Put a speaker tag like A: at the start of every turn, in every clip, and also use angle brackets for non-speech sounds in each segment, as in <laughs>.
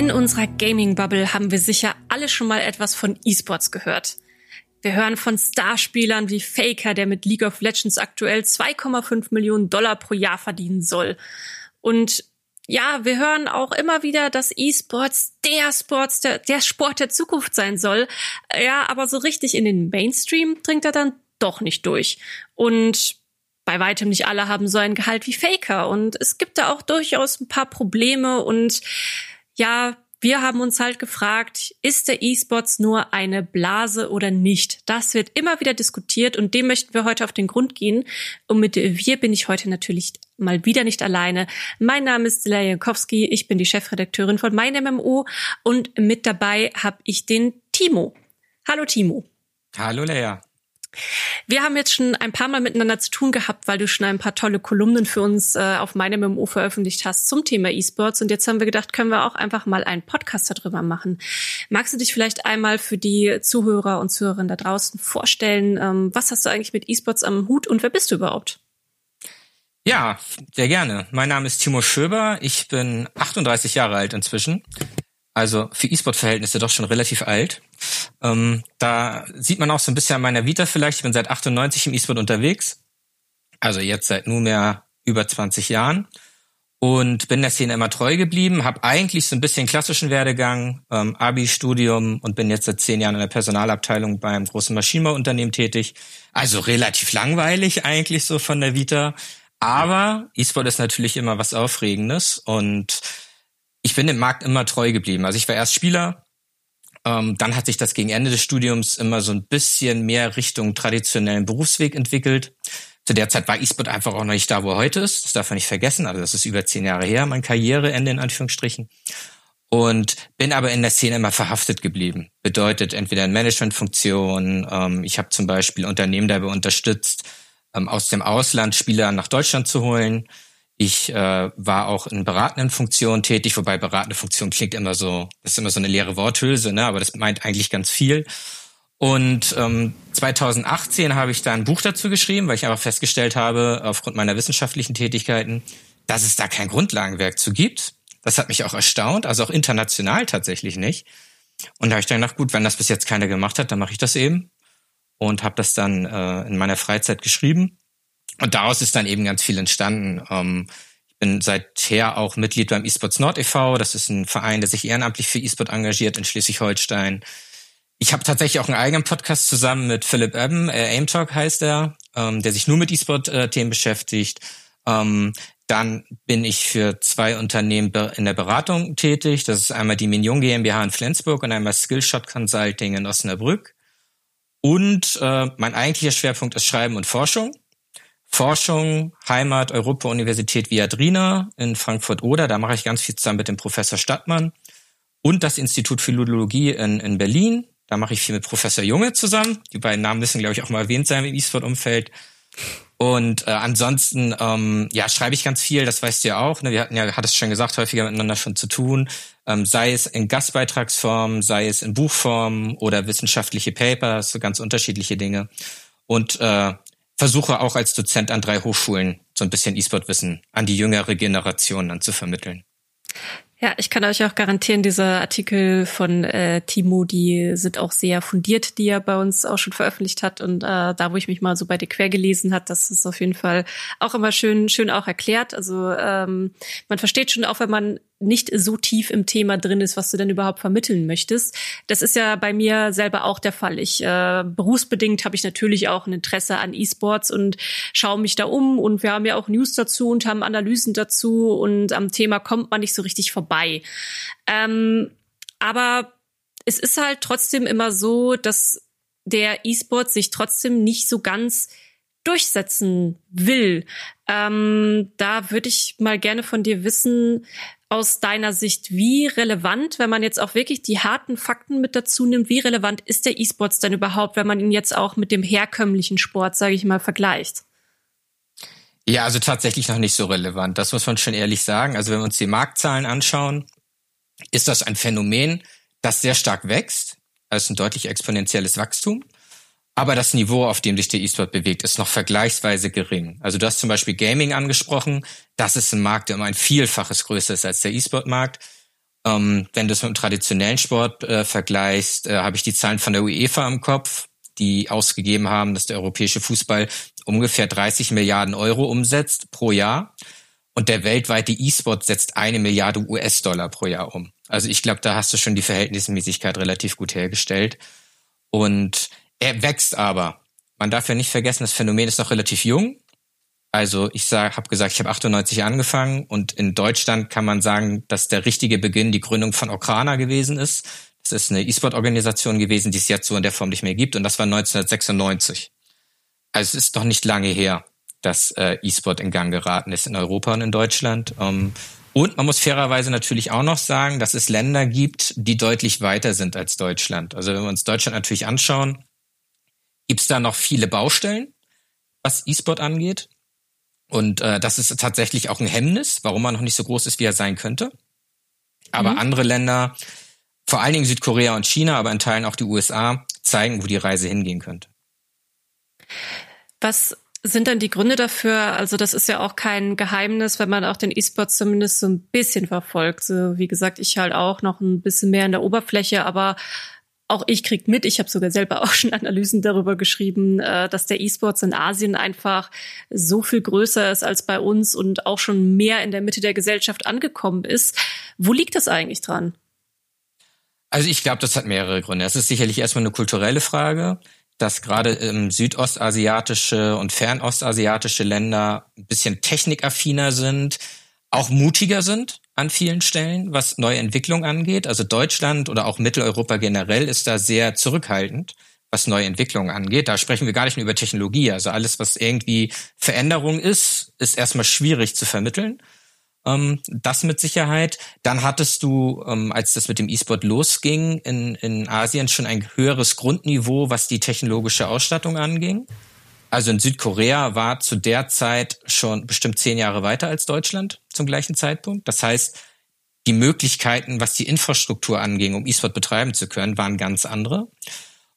A: In unserer Gaming-Bubble haben wir sicher alle schon mal etwas von E-Sports gehört. Wir hören von Starspielern wie Faker, der mit League of Legends aktuell 2,5 Millionen Dollar pro Jahr verdienen soll. Und ja, wir hören auch immer wieder, dass E-Sports der Sports, der, der Sport der Zukunft sein soll. Ja, aber so richtig in den Mainstream dringt er dann doch nicht durch. Und bei weitem nicht alle haben so ein Gehalt wie Faker. Und es gibt da auch durchaus ein paar Probleme und ja, wir haben uns halt gefragt, ist der E-Sports nur eine Blase oder nicht? Das wird immer wieder diskutiert und dem möchten wir heute auf den Grund gehen. Und mit wir bin ich heute natürlich mal wieder nicht alleine. Mein Name ist Stella Jankowski, ich bin die Chefredakteurin von Mein MMO und mit dabei habe ich den Timo. Hallo Timo.
B: Hallo Lea.
A: Wir haben jetzt schon ein paar Mal miteinander zu tun gehabt, weil du schon ein paar tolle Kolumnen für uns äh, auf meinem MMO veröffentlicht hast zum Thema E-Sports. Und jetzt haben wir gedacht, können wir auch einfach mal einen Podcast darüber machen. Magst du dich vielleicht einmal für die Zuhörer und Zuhörerinnen da draußen vorstellen? Ähm, was hast du eigentlich mit E-Sports am Hut und wer bist du überhaupt?
B: Ja, sehr gerne. Mein Name ist Timo Schöber. Ich bin 38 Jahre alt inzwischen. Also für E-Sport-Verhältnisse doch schon relativ alt. Ähm, da sieht man auch so ein bisschen an meiner Vita vielleicht. Ich bin seit 98 im E-Sport unterwegs. Also jetzt seit nunmehr über 20 Jahren. Und bin der Szene immer treu geblieben, habe eigentlich so ein bisschen klassischen Werdegang, ähm, Abi-Studium und bin jetzt seit zehn Jahren in der Personalabteilung beim großen Maschinenbauunternehmen tätig. Also relativ langweilig eigentlich so von der Vita. Aber E-Sport ist natürlich immer was Aufregendes und ich bin dem Markt immer treu geblieben. Also ich war erst Spieler, ähm, dann hat sich das gegen Ende des Studiums immer so ein bisschen mehr Richtung traditionellen Berufsweg entwickelt. Zu der Zeit war E-Sport einfach auch noch nicht da, wo er heute ist. Das darf man nicht vergessen. Also das ist über zehn Jahre her, mein Karriereende in Anführungsstrichen. Und bin aber in der Szene immer verhaftet geblieben. Bedeutet entweder in Managementfunktionen. Ähm, ich habe zum Beispiel Unternehmen dabei unterstützt, ähm, aus dem Ausland Spieler nach Deutschland zu holen. Ich äh, war auch in beratenden Funktionen tätig, wobei beratende Funktion klingt immer so, das ist immer so eine leere Worthülse, ne? aber das meint eigentlich ganz viel. Und ähm, 2018 habe ich da ein Buch dazu geschrieben, weil ich einfach festgestellt habe, aufgrund meiner wissenschaftlichen Tätigkeiten, dass es da kein Grundlagenwerk zu gibt. Das hat mich auch erstaunt, also auch international tatsächlich nicht. Und da habe ich dann gedacht, gut, wenn das bis jetzt keiner gemacht hat, dann mache ich das eben. Und habe das dann äh, in meiner Freizeit geschrieben und daraus ist dann eben ganz viel entstanden. Ähm, ich bin seither auch Mitglied beim eSports Nord e.V. Das ist ein Verein, der sich ehrenamtlich für eSport engagiert in Schleswig-Holstein. Ich habe tatsächlich auch einen eigenen Podcast zusammen mit Philipp Ebben, äh, Aim Talk heißt er, ähm, der sich nur mit E-Sport-Themen beschäftigt. Ähm, dann bin ich für zwei Unternehmen in der Beratung tätig. Das ist einmal die Mignon GmbH in Flensburg und einmal Skillshot Consulting in Osnabrück. Und äh, mein eigentlicher Schwerpunkt ist Schreiben und Forschung. Forschung, Heimat, Europa-Universität Viadrina in Frankfurt-Oder. Da mache ich ganz viel zusammen mit dem Professor Stadtmann. Und das Institut Philologie in, in Berlin. Da mache ich viel mit Professor Junge zusammen. Die beiden Namen müssen, glaube ich, auch mal erwähnt sein im E-Sport-Umfeld. Und äh, ansonsten, ähm, ja, schreibe ich ganz viel, das weißt du ja auch. Ne? Wir hatten ja, hat es schon gesagt, häufiger miteinander schon zu tun. Ähm, sei es in Gastbeitragsform, sei es in Buchform oder wissenschaftliche Paper, so ganz unterschiedliche Dinge. Und äh, versuche auch als Dozent an drei Hochschulen so ein bisschen E-Sport-Wissen an die jüngere Generation dann zu vermitteln.
A: Ja, ich kann euch auch garantieren, diese Artikel von äh, Timo, die sind auch sehr fundiert, die er bei uns auch schon veröffentlicht hat. Und äh, da, wo ich mich mal so bei dir quer gelesen hat, das ist auf jeden Fall auch immer schön, schön auch erklärt. Also ähm, man versteht schon auch, wenn man nicht so tief im Thema drin ist, was du denn überhaupt vermitteln möchtest. Das ist ja bei mir selber auch der Fall. Ich äh, berufsbedingt habe ich natürlich auch ein Interesse an E-Sports und schaue mich da um und wir haben ja auch News dazu und haben Analysen dazu und am Thema kommt man nicht so richtig vorbei. Ähm, aber es ist halt trotzdem immer so, dass der E-Sport sich trotzdem nicht so ganz durchsetzen will. Ähm, da würde ich mal gerne von dir wissen, aus deiner Sicht, wie relevant, wenn man jetzt auch wirklich die harten Fakten mit dazu nimmt, wie relevant ist der E-Sports denn überhaupt, wenn man ihn jetzt auch mit dem herkömmlichen Sport, sage ich mal, vergleicht?
B: Ja, also tatsächlich noch nicht so relevant. Das muss man schon ehrlich sagen. Also wenn wir uns die Marktzahlen anschauen, ist das ein Phänomen, das sehr stark wächst. Ist ein deutlich exponentielles Wachstum. Aber das Niveau, auf dem sich der E-Sport bewegt, ist noch vergleichsweise gering. Also du hast zum Beispiel Gaming angesprochen. Das ist ein Markt, der um ein Vielfaches größer ist als der E-Sport-Markt. Ähm, wenn du es mit dem traditionellen Sport äh, vergleichst, äh, habe ich die Zahlen von der UEFA im Kopf, die ausgegeben haben, dass der europäische Fußball ungefähr 30 Milliarden Euro umsetzt pro Jahr. Und der weltweite E-Sport setzt eine Milliarde US-Dollar pro Jahr um. Also ich glaube, da hast du schon die Verhältnismäßigkeit relativ gut hergestellt. Und er wächst aber. Man darf ja nicht vergessen, das Phänomen ist noch relativ jung. Also ich habe gesagt, ich habe 98 angefangen und in Deutschland kann man sagen, dass der richtige Beginn die Gründung von Okrana gewesen ist. Das ist eine E-Sport-Organisation gewesen, die es jetzt so in der Form nicht mehr gibt und das war 1996. Also es ist doch nicht lange her, dass äh, E-Sport in Gang geraten ist in Europa und in Deutschland. Ähm, und man muss fairerweise natürlich auch noch sagen, dass es Länder gibt, die deutlich weiter sind als Deutschland. Also wenn wir uns Deutschland natürlich anschauen, gibt es da noch viele Baustellen, was E-Sport angeht. Und äh, das ist tatsächlich auch ein Hemmnis, warum man noch nicht so groß ist, wie er sein könnte. Aber mhm. andere Länder, vor allen Dingen Südkorea und China, aber in Teilen auch die USA, zeigen, wo die Reise hingehen könnte.
A: Was sind dann die Gründe dafür? Also das ist ja auch kein Geheimnis, wenn man auch den E-Sport zumindest so ein bisschen verfolgt. So, wie gesagt, ich halt auch noch ein bisschen mehr in der Oberfläche, aber auch ich krieg mit, ich habe sogar selber <laughs> auch schon Analysen darüber geschrieben, äh, dass der E-Sports in Asien einfach so viel größer ist als bei uns und auch schon mehr in der Mitte der Gesellschaft angekommen ist. Wo liegt das eigentlich dran?
B: Also ich glaube, das hat mehrere Gründe. Es ist sicherlich erstmal eine kulturelle Frage, dass gerade ähm, südostasiatische und fernostasiatische Länder ein bisschen technikaffiner sind, auch mutiger sind an vielen Stellen, was neue Entwicklung angeht. Also Deutschland oder auch Mitteleuropa generell ist da sehr zurückhaltend, was neue Entwicklungen angeht. Da sprechen wir gar nicht mehr über Technologie. Also alles, was irgendwie Veränderung ist, ist erstmal schwierig zu vermitteln. Ähm, das mit Sicherheit. Dann hattest du, ähm, als das mit dem E-Sport losging, in, in Asien schon ein höheres Grundniveau, was die technologische Ausstattung anging. Also in Südkorea war zu der Zeit schon bestimmt zehn Jahre weiter als Deutschland zum gleichen Zeitpunkt. Das heißt, die Möglichkeiten, was die Infrastruktur anging, um E-Sport betreiben zu können, waren ganz andere.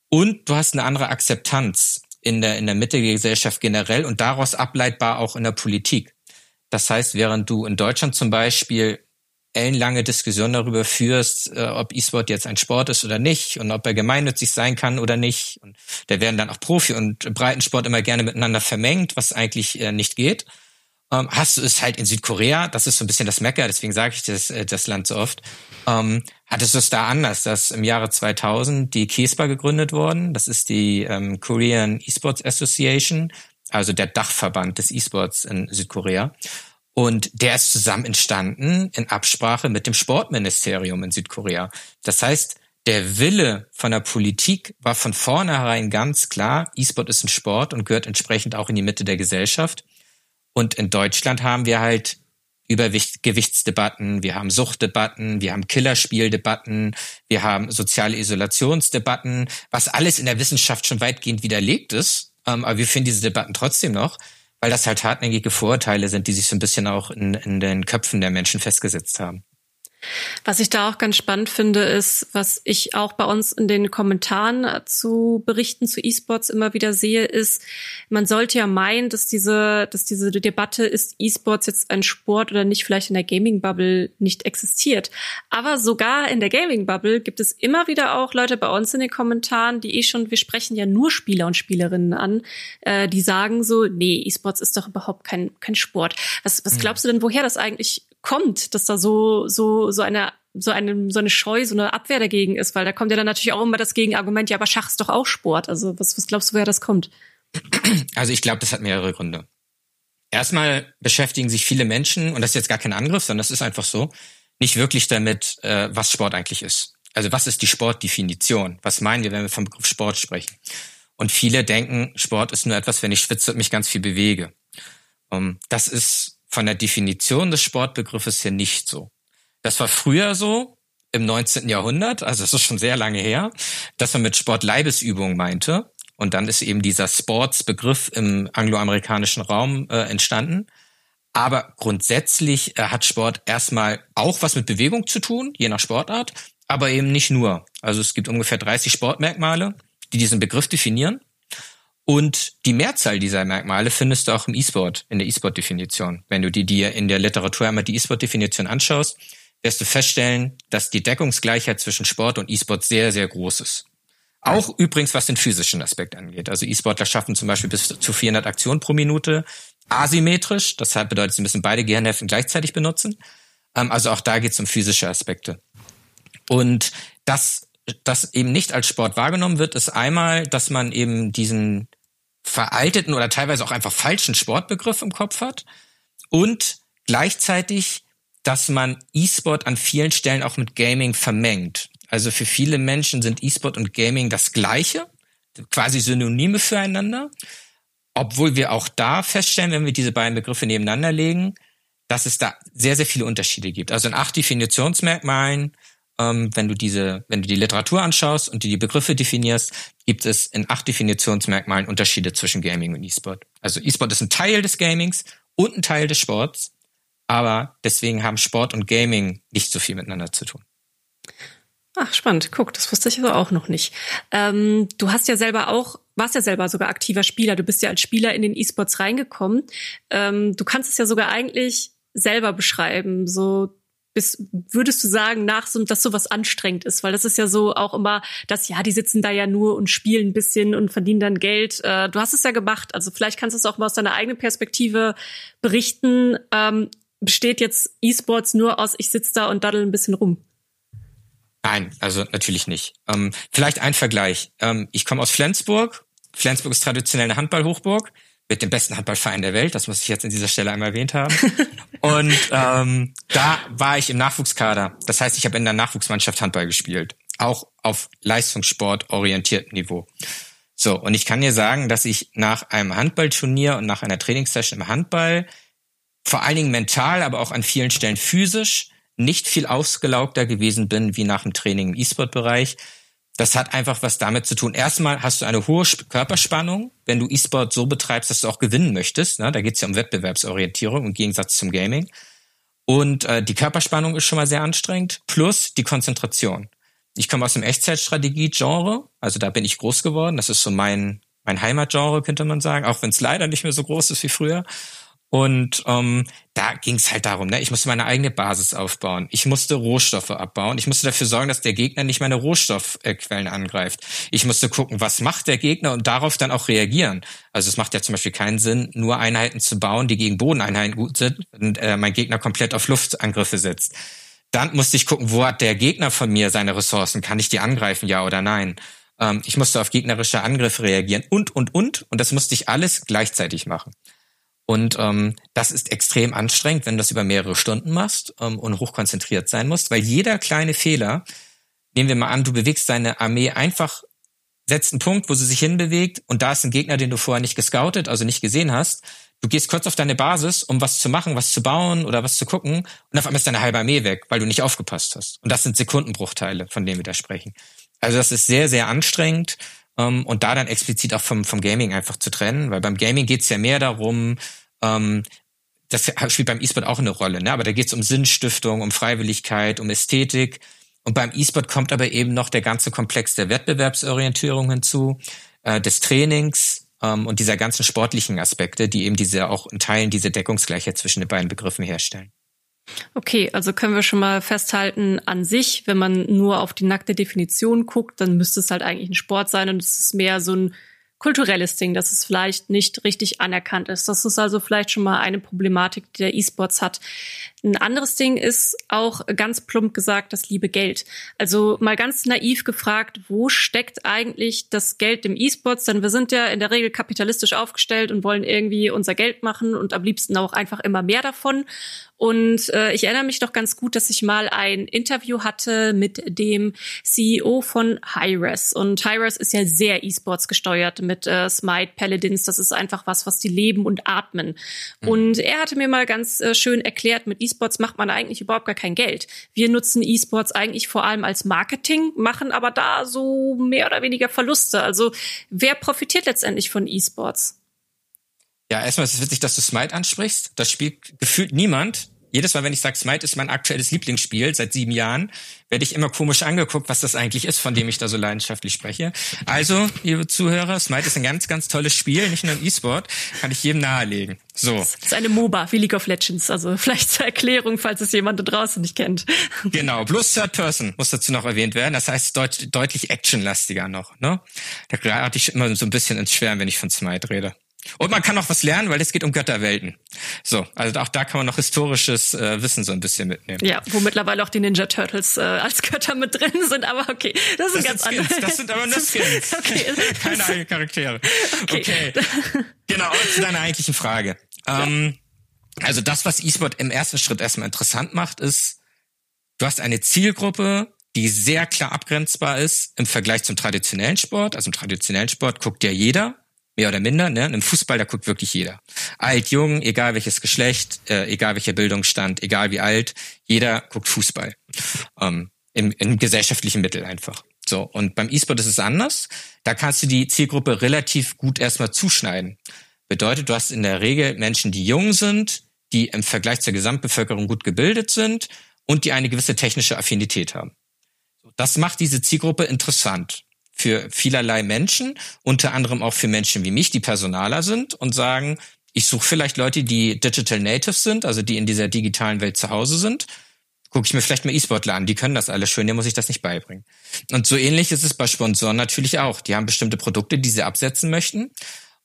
B: Und du hast eine andere Akzeptanz in der, in der Mitte der Gesellschaft generell und daraus ableitbar auch in der Politik. Das heißt, während du in Deutschland zum Beispiel ellenlange Diskussion darüber führst, äh, ob E-Sport jetzt ein Sport ist oder nicht und ob er gemeinnützig sein kann oder nicht. Und da werden dann auch Profi- und Breitensport immer gerne miteinander vermengt, was eigentlich äh, nicht geht. Ähm, hast du es halt in Südkorea, das ist so ein bisschen das Mecker, deswegen sage ich das, äh, das Land so oft, ähm, hattest du es da anders, dass im Jahre 2000 die KESPA gegründet worden, das ist die ähm, Korean Esports Association, also der Dachverband des E-Sports in Südkorea. Und der ist zusammen entstanden in Absprache mit dem Sportministerium in Südkorea. Das heißt, der Wille von der Politik war von vornherein ganz klar, E-Sport ist ein Sport und gehört entsprechend auch in die Mitte der Gesellschaft. Und in Deutschland haben wir halt Übergewichtsdebatten, wir haben Suchtdebatten, wir haben Killerspieldebatten, wir haben soziale Isolationsdebatten, was alles in der Wissenschaft schon weitgehend widerlegt ist. Ähm, aber wir finden diese Debatten trotzdem noch weil das halt hartnäckige Vorurteile sind, die sich so ein bisschen auch in, in den Köpfen der Menschen festgesetzt haben.
A: Was ich da auch ganz spannend finde, ist, was ich auch bei uns in den Kommentaren zu Berichten zu E-Sports immer wieder sehe, ist, man sollte ja meinen, dass diese, dass diese Debatte, ist E-Sports jetzt ein Sport oder nicht, vielleicht in der Gaming-Bubble nicht existiert. Aber sogar in der Gaming-Bubble gibt es immer wieder auch Leute bei uns in den Kommentaren, die eh schon, wir sprechen ja nur Spieler und Spielerinnen an, äh, die sagen so, nee, E-Sports ist doch überhaupt kein, kein Sport. Was, was hm. glaubst du denn, woher das eigentlich kommt, dass da so, so, so eine so eine, so eine Scheu, so eine Abwehr dagegen ist, weil da kommt ja dann natürlich auch immer das Gegenargument, ja, aber Schach ist doch auch Sport. Also was, was glaubst du, woher das kommt?
B: Also ich glaube, das hat mehrere Gründe. Erstmal beschäftigen sich viele Menschen, und das ist jetzt gar kein Angriff, sondern das ist einfach so, nicht wirklich damit, äh, was Sport eigentlich ist. Also was ist die Sportdefinition? Was meinen wir, wenn wir vom Begriff Sport sprechen? Und viele denken, Sport ist nur etwas, wenn ich schwitze und mich ganz viel bewege. Um, ähm, das ist von der Definition des Sportbegriffes her nicht so. Das war früher so im 19. Jahrhundert, also das ist schon sehr lange her, dass man mit Sport Leibesübung meinte. Und dann ist eben dieser Sportsbegriff im angloamerikanischen Raum äh, entstanden. Aber grundsätzlich äh, hat Sport erstmal auch was mit Bewegung zu tun, je nach Sportart, aber eben nicht nur. Also es gibt ungefähr 30 Sportmerkmale, die diesen Begriff definieren. Und die Mehrzahl dieser Merkmale findest du auch im E-Sport, in der E-Sport-Definition. Wenn du die dir in der Literatur einmal die E-Sport-Definition anschaust, wirst du feststellen, dass die Deckungsgleichheit zwischen Sport und E-Sport sehr, sehr groß ist. Auch übrigens, was den physischen Aspekt angeht. Also E-Sportler schaffen zum Beispiel bis zu 400 Aktionen pro Minute asymmetrisch. Das bedeutet, sie müssen beide Gehirnhälften gleichzeitig benutzen. Ähm, also auch da geht es um physische Aspekte. Und das, das eben nicht als Sport wahrgenommen wird, ist einmal, dass man eben diesen veralteten oder teilweise auch einfach falschen Sportbegriff im Kopf hat und gleichzeitig, dass man E-Sport an vielen Stellen auch mit Gaming vermengt. Also für viele Menschen sind E-Sport und Gaming das Gleiche, quasi Synonyme füreinander. Obwohl wir auch da feststellen, wenn wir diese beiden Begriffe nebeneinander legen, dass es da sehr, sehr viele Unterschiede gibt. Also in acht Definitionsmerkmalen, ähm, wenn du diese, wenn du die Literatur anschaust und die Begriffe definierst, gibt es in acht Definitionsmerkmalen Unterschiede zwischen Gaming und E-Sport. Also E-Sport ist ein Teil des Gamings und ein Teil des Sports, aber deswegen haben Sport und Gaming nicht so viel miteinander zu tun.
A: Ach, spannend. Guck, das wusste ich aber auch noch nicht. Ähm, du hast ja selber auch, warst ja selber sogar aktiver Spieler. Du bist ja als Spieler in den E-Sports reingekommen. Ähm, du kannst es ja sogar eigentlich selber beschreiben. So, bis, würdest du sagen, nach so, dass sowas anstrengend ist? Weil das ist ja so auch immer, dass ja, die sitzen da ja nur und spielen ein bisschen und verdienen dann Geld. Äh, du hast es ja gemacht. Also vielleicht kannst du es auch mal aus deiner eigenen Perspektive berichten. Ähm, besteht jetzt E-Sports nur aus, ich sitze da und daddel ein bisschen rum?
B: Nein, also natürlich nicht. Ähm, vielleicht ein Vergleich. Ähm, ich komme aus Flensburg. Flensburg ist traditionell eine Handballhochburg mit dem besten Handballverein der Welt. Das muss ich jetzt an dieser Stelle einmal erwähnt haben. <laughs> Und ähm, da war ich im Nachwuchskader. Das heißt, ich habe in der Nachwuchsmannschaft Handball gespielt. Auch auf Leistungssport orientiertem Niveau. So, und ich kann dir sagen, dass ich nach einem Handballturnier und nach einer Trainingssession im Handball vor allen Dingen mental, aber auch an vielen Stellen physisch nicht viel ausgelaugter gewesen bin wie nach dem Training im E-Sport-Bereich. Das hat einfach was damit zu tun. Erstmal hast du eine hohe Körperspannung, wenn du E-Sport so betreibst, dass du auch gewinnen möchtest. Ne? Da geht es ja um Wettbewerbsorientierung im Gegensatz zum Gaming. Und äh, die Körperspannung ist schon mal sehr anstrengend, plus die Konzentration. Ich komme aus dem Echtzeitstrategie-Genre, also da bin ich groß geworden. Das ist so mein, mein Heimatgenre, könnte man sagen, auch wenn es leider nicht mehr so groß ist wie früher. Und ähm, da ging es halt darum, ne? ich musste meine eigene Basis aufbauen. Ich musste Rohstoffe abbauen. Ich musste dafür sorgen, dass der Gegner nicht meine Rohstoffquellen angreift. Ich musste gucken, was macht der Gegner und darauf dann auch reagieren. Also es macht ja zum Beispiel keinen Sinn, nur Einheiten zu bauen, die gegen Bodeneinheiten gut sind und äh, mein Gegner komplett auf Luftangriffe setzt. Dann musste ich gucken, wo hat der Gegner von mir seine Ressourcen? Kann ich die angreifen, ja oder nein? Ähm, ich musste auf gegnerische Angriffe reagieren und, und, und. Und das musste ich alles gleichzeitig machen. Und ähm, das ist extrem anstrengend, wenn du das über mehrere Stunden machst ähm, und hochkonzentriert sein musst, weil jeder kleine Fehler, nehmen wir mal an, du bewegst deine Armee einfach, setzt einen Punkt, wo sie sich hinbewegt und da ist ein Gegner, den du vorher nicht gescoutet, also nicht gesehen hast. Du gehst kurz auf deine Basis, um was zu machen, was zu bauen oder was zu gucken und auf einmal ist deine halbe Armee weg, weil du nicht aufgepasst hast. Und das sind Sekundenbruchteile, von denen wir da sprechen. Also das ist sehr, sehr anstrengend ähm, und da dann explizit auch vom, vom Gaming einfach zu trennen, weil beim Gaming geht's ja mehr darum, ähm, das spielt beim E-Sport auch eine Rolle, ne? aber da geht's um Sinnstiftung, um Freiwilligkeit, um Ästhetik. Und beim E-Sport kommt aber eben noch der ganze Komplex der Wettbewerbsorientierung hinzu, äh, des Trainings ähm, und dieser ganzen sportlichen Aspekte, die eben diese auch in Teilen diese Deckungsgleichheit zwischen den beiden Begriffen herstellen.
A: Okay, also können wir schon mal festhalten, an sich, wenn man nur auf die nackte Definition guckt, dann müsste es halt eigentlich ein Sport sein und es ist mehr so ein kulturelles Ding, dass es vielleicht nicht richtig anerkannt ist. Das ist also vielleicht schon mal eine Problematik, die der E-Sports hat. Ein anderes Ding ist auch ganz plump gesagt das liebe Geld. Also mal ganz naiv gefragt, wo steckt eigentlich das Geld im E-Sports? Denn wir sind ja in der Regel kapitalistisch aufgestellt und wollen irgendwie unser Geld machen und am liebsten auch einfach immer mehr davon. Und äh, ich erinnere mich doch ganz gut, dass ich mal ein Interview hatte mit dem CEO von Hi-Res. Und Hi-Res ist ja sehr E-Sports gesteuert mit äh, Smite Paladins. Das ist einfach was, was die leben und atmen. Mhm. Und er hatte mir mal ganz äh, schön erklärt, mit E-Sports macht man eigentlich überhaupt gar kein Geld. Wir nutzen E-Sports eigentlich vor allem als Marketing, machen aber da so mehr oder weniger Verluste. Also wer profitiert letztendlich von E-Sports?
B: Ja, erstmal ist es witzig, dass du Smite ansprichst. Das spielt gefühlt niemand jedes Mal, wenn ich sage, Smite ist mein aktuelles Lieblingsspiel seit sieben Jahren, werde ich immer komisch angeguckt, was das eigentlich ist, von dem ich da so leidenschaftlich spreche. Also, liebe Zuhörer, Smite ist ein ganz, ganz tolles Spiel, nicht nur im E-Sport, kann ich jedem nahelegen. So.
A: Das ist eine MOBA wie League of Legends, also vielleicht zur Erklärung, falls es jemand da draußen nicht kennt.
B: Genau, plus Third Person muss dazu noch erwähnt werden, das heißt deut deutlich actionlastiger noch. Ne? Da gerate ich immer so ein bisschen ins Schwärmen, wenn ich von Smite rede. Und man kann auch was lernen, weil es geht um Götterwelten. So, also auch da kann man noch historisches äh, Wissen so ein bisschen mitnehmen.
A: Ja, wo mittlerweile auch die Ninja Turtles äh, als Götter mit drin sind, aber okay, das ist das ganz
B: anders. Das sind aber nur Skins. <laughs> okay. <laughs> Keine eigenen Charaktere. Okay. okay. Genau, zu deiner eigentlichen Frage. Ähm, also das, was E-Sport im ersten Schritt erstmal interessant macht, ist, du hast eine Zielgruppe, die sehr klar abgrenzbar ist im Vergleich zum traditionellen Sport. Also im traditionellen Sport guckt ja jeder mehr oder minder. Ne? Im Fußball, da guckt wirklich jeder. Alt, jung, egal welches Geschlecht, äh, egal welcher Bildungsstand, egal wie alt, jeder guckt Fußball. Ähm, im, Im gesellschaftlichen Mittel einfach. So, und beim E-Sport ist es anders. Da kannst du die Zielgruppe relativ gut erstmal zuschneiden. Bedeutet, du hast in der Regel Menschen, die jung sind, die im Vergleich zur Gesamtbevölkerung gut gebildet sind und die eine gewisse technische Affinität haben. Das macht diese Zielgruppe interessant für vielerlei Menschen, unter anderem auch für Menschen wie mich, die Personaler sind und sagen, ich suche vielleicht Leute, die Digital Natives sind, also die in dieser digitalen Welt zu Hause sind. Gucke ich mir vielleicht mal E-Sportler an, die können das alles schön, dir muss ich das nicht beibringen. Und so ähnlich ist es bei Sponsoren natürlich auch. Die haben bestimmte Produkte, die sie absetzen möchten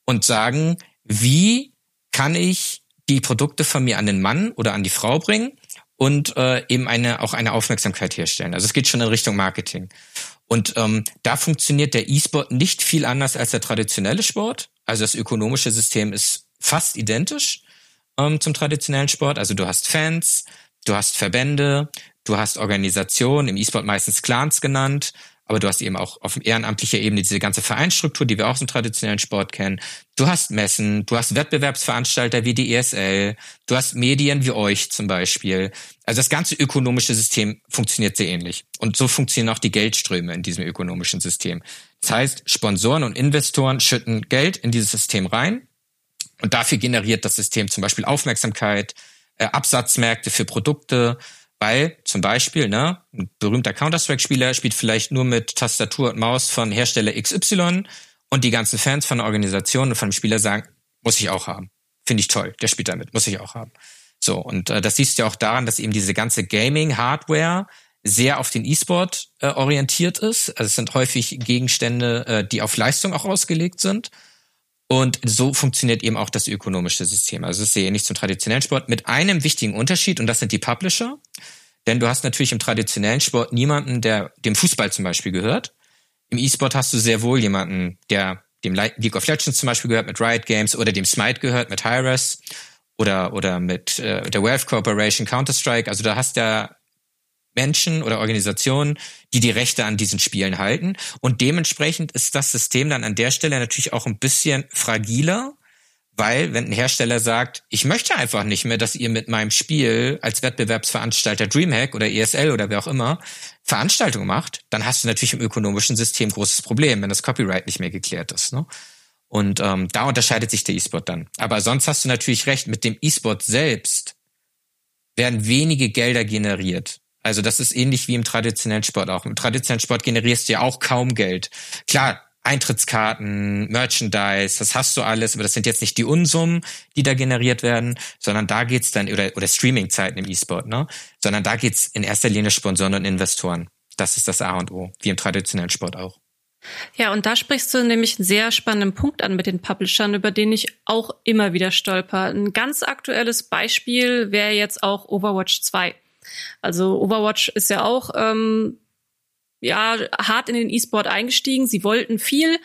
B: und sagen, wie kann ich die Produkte von mir an den Mann oder an die Frau bringen und äh, eben eine auch eine Aufmerksamkeit herstellen. Also es geht schon in Richtung Marketing. Und ähm, da funktioniert der E-Sport nicht viel anders als der traditionelle Sport. Also das ökonomische System ist fast identisch ähm, zum traditionellen Sport. Also du hast Fans, du hast Verbände, du hast Organisationen, im E-Sport meistens Clans genannt, aber du hast eben auch auf ehrenamtlicher Ebene diese ganze Vereinsstruktur, die wir auch im traditionellen Sport kennen. Du hast Messen, du hast Wettbewerbsveranstalter wie die ESL, du hast Medien wie euch zum Beispiel. Also das ganze ökonomische System funktioniert sehr ähnlich. Und so funktionieren auch die Geldströme in diesem ökonomischen System. Das heißt, Sponsoren und Investoren schütten Geld in dieses System rein und dafür generiert das System zum Beispiel Aufmerksamkeit, äh, Absatzmärkte für Produkte, weil zum Beispiel, ne, ein berühmter Counter-Strike-Spieler spielt vielleicht nur mit Tastatur und Maus von Hersteller XY und die ganzen Fans von der Organisation und von dem Spieler sagen, muss ich auch haben. Finde ich toll, der spielt damit, muss ich auch haben. So, und äh, das siehst du ja auch daran, dass eben diese ganze Gaming-Hardware sehr auf den E-Sport äh, orientiert ist. Also es sind häufig Gegenstände, äh, die auf Leistung auch ausgelegt sind. Und so funktioniert eben auch das ökonomische System. Also es ist sehr ähnlich zum traditionellen Sport mit einem wichtigen Unterschied und das sind die Publisher. Denn du hast natürlich im traditionellen Sport niemanden, der dem Fußball zum Beispiel gehört. Im E-Sport hast du sehr wohl jemanden, der dem League of Legends zum Beispiel gehört mit Riot Games oder dem Smite gehört mit Hi-Res oder, oder mit äh, der Wealth Corporation Counter-Strike. Also da hast du ja Menschen oder Organisationen, die die Rechte an diesen Spielen halten. Und dementsprechend ist das System dann an der Stelle natürlich auch ein bisschen fragiler, weil wenn ein Hersteller sagt, ich möchte einfach nicht mehr, dass ihr mit meinem Spiel als Wettbewerbsveranstalter Dreamhack oder ESL oder wer auch immer Veranstaltungen macht, dann hast du natürlich im ökonomischen System großes Problem, wenn das Copyright nicht mehr geklärt ist. Ne? Und ähm, da unterscheidet sich der E-Sport dann. Aber sonst hast du natürlich recht, mit dem E-Sport selbst werden wenige Gelder generiert. Also das ist ähnlich wie im traditionellen Sport auch. Im traditionellen Sport generierst du ja auch kaum Geld. Klar, Eintrittskarten, Merchandise, das hast du alles, aber das sind jetzt nicht die Unsummen, die da generiert werden, sondern da geht's dann, oder, oder Streaming-Zeiten im E-Sport, ne? Sondern da geht's in erster Linie Sponsoren und Investoren. Das ist das A und O, wie im traditionellen Sport auch.
A: Ja, und da sprichst du nämlich einen sehr spannenden Punkt an mit den Publishern, über den ich auch immer wieder stolper. Ein ganz aktuelles Beispiel wäre jetzt auch Overwatch 2. Also Overwatch ist ja auch ähm, ja hart in den E-Sport eingestiegen. Sie wollten viel,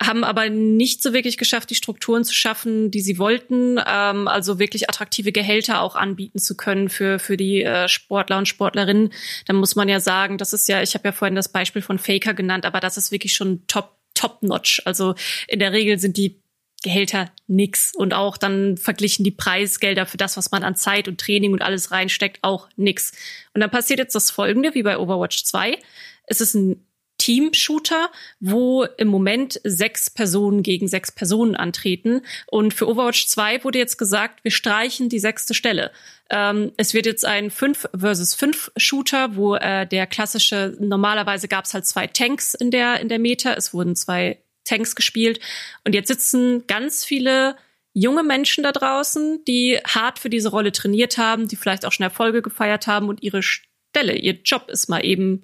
A: haben aber nicht so wirklich geschafft, die Strukturen zu schaffen, die sie wollten. Ähm, also wirklich attraktive Gehälter auch anbieten zu können für für die äh, Sportler und Sportlerinnen. Da muss man ja sagen, das ist ja, ich habe ja vorhin das Beispiel von Faker genannt, aber das ist wirklich schon top top notch. Also in der Regel sind die Gehälter nix. Und auch dann verglichen die Preisgelder für das, was man an Zeit und Training und alles reinsteckt, auch nix. Und dann passiert jetzt das Folgende, wie bei Overwatch 2. Es ist ein Team-Shooter, wo im Moment sechs Personen gegen sechs Personen antreten. Und für Overwatch 2 wurde jetzt gesagt, wir streichen die sechste Stelle. Ähm, es wird jetzt ein 5 versus 5 Shooter, wo äh, der klassische, normalerweise gab es halt zwei Tanks in der, in der Meta. Es wurden zwei Tanks gespielt. Und jetzt sitzen ganz viele junge Menschen da draußen, die hart für diese Rolle trainiert haben, die vielleicht auch schon Erfolge gefeiert haben und ihre Stelle, ihr Job ist mal eben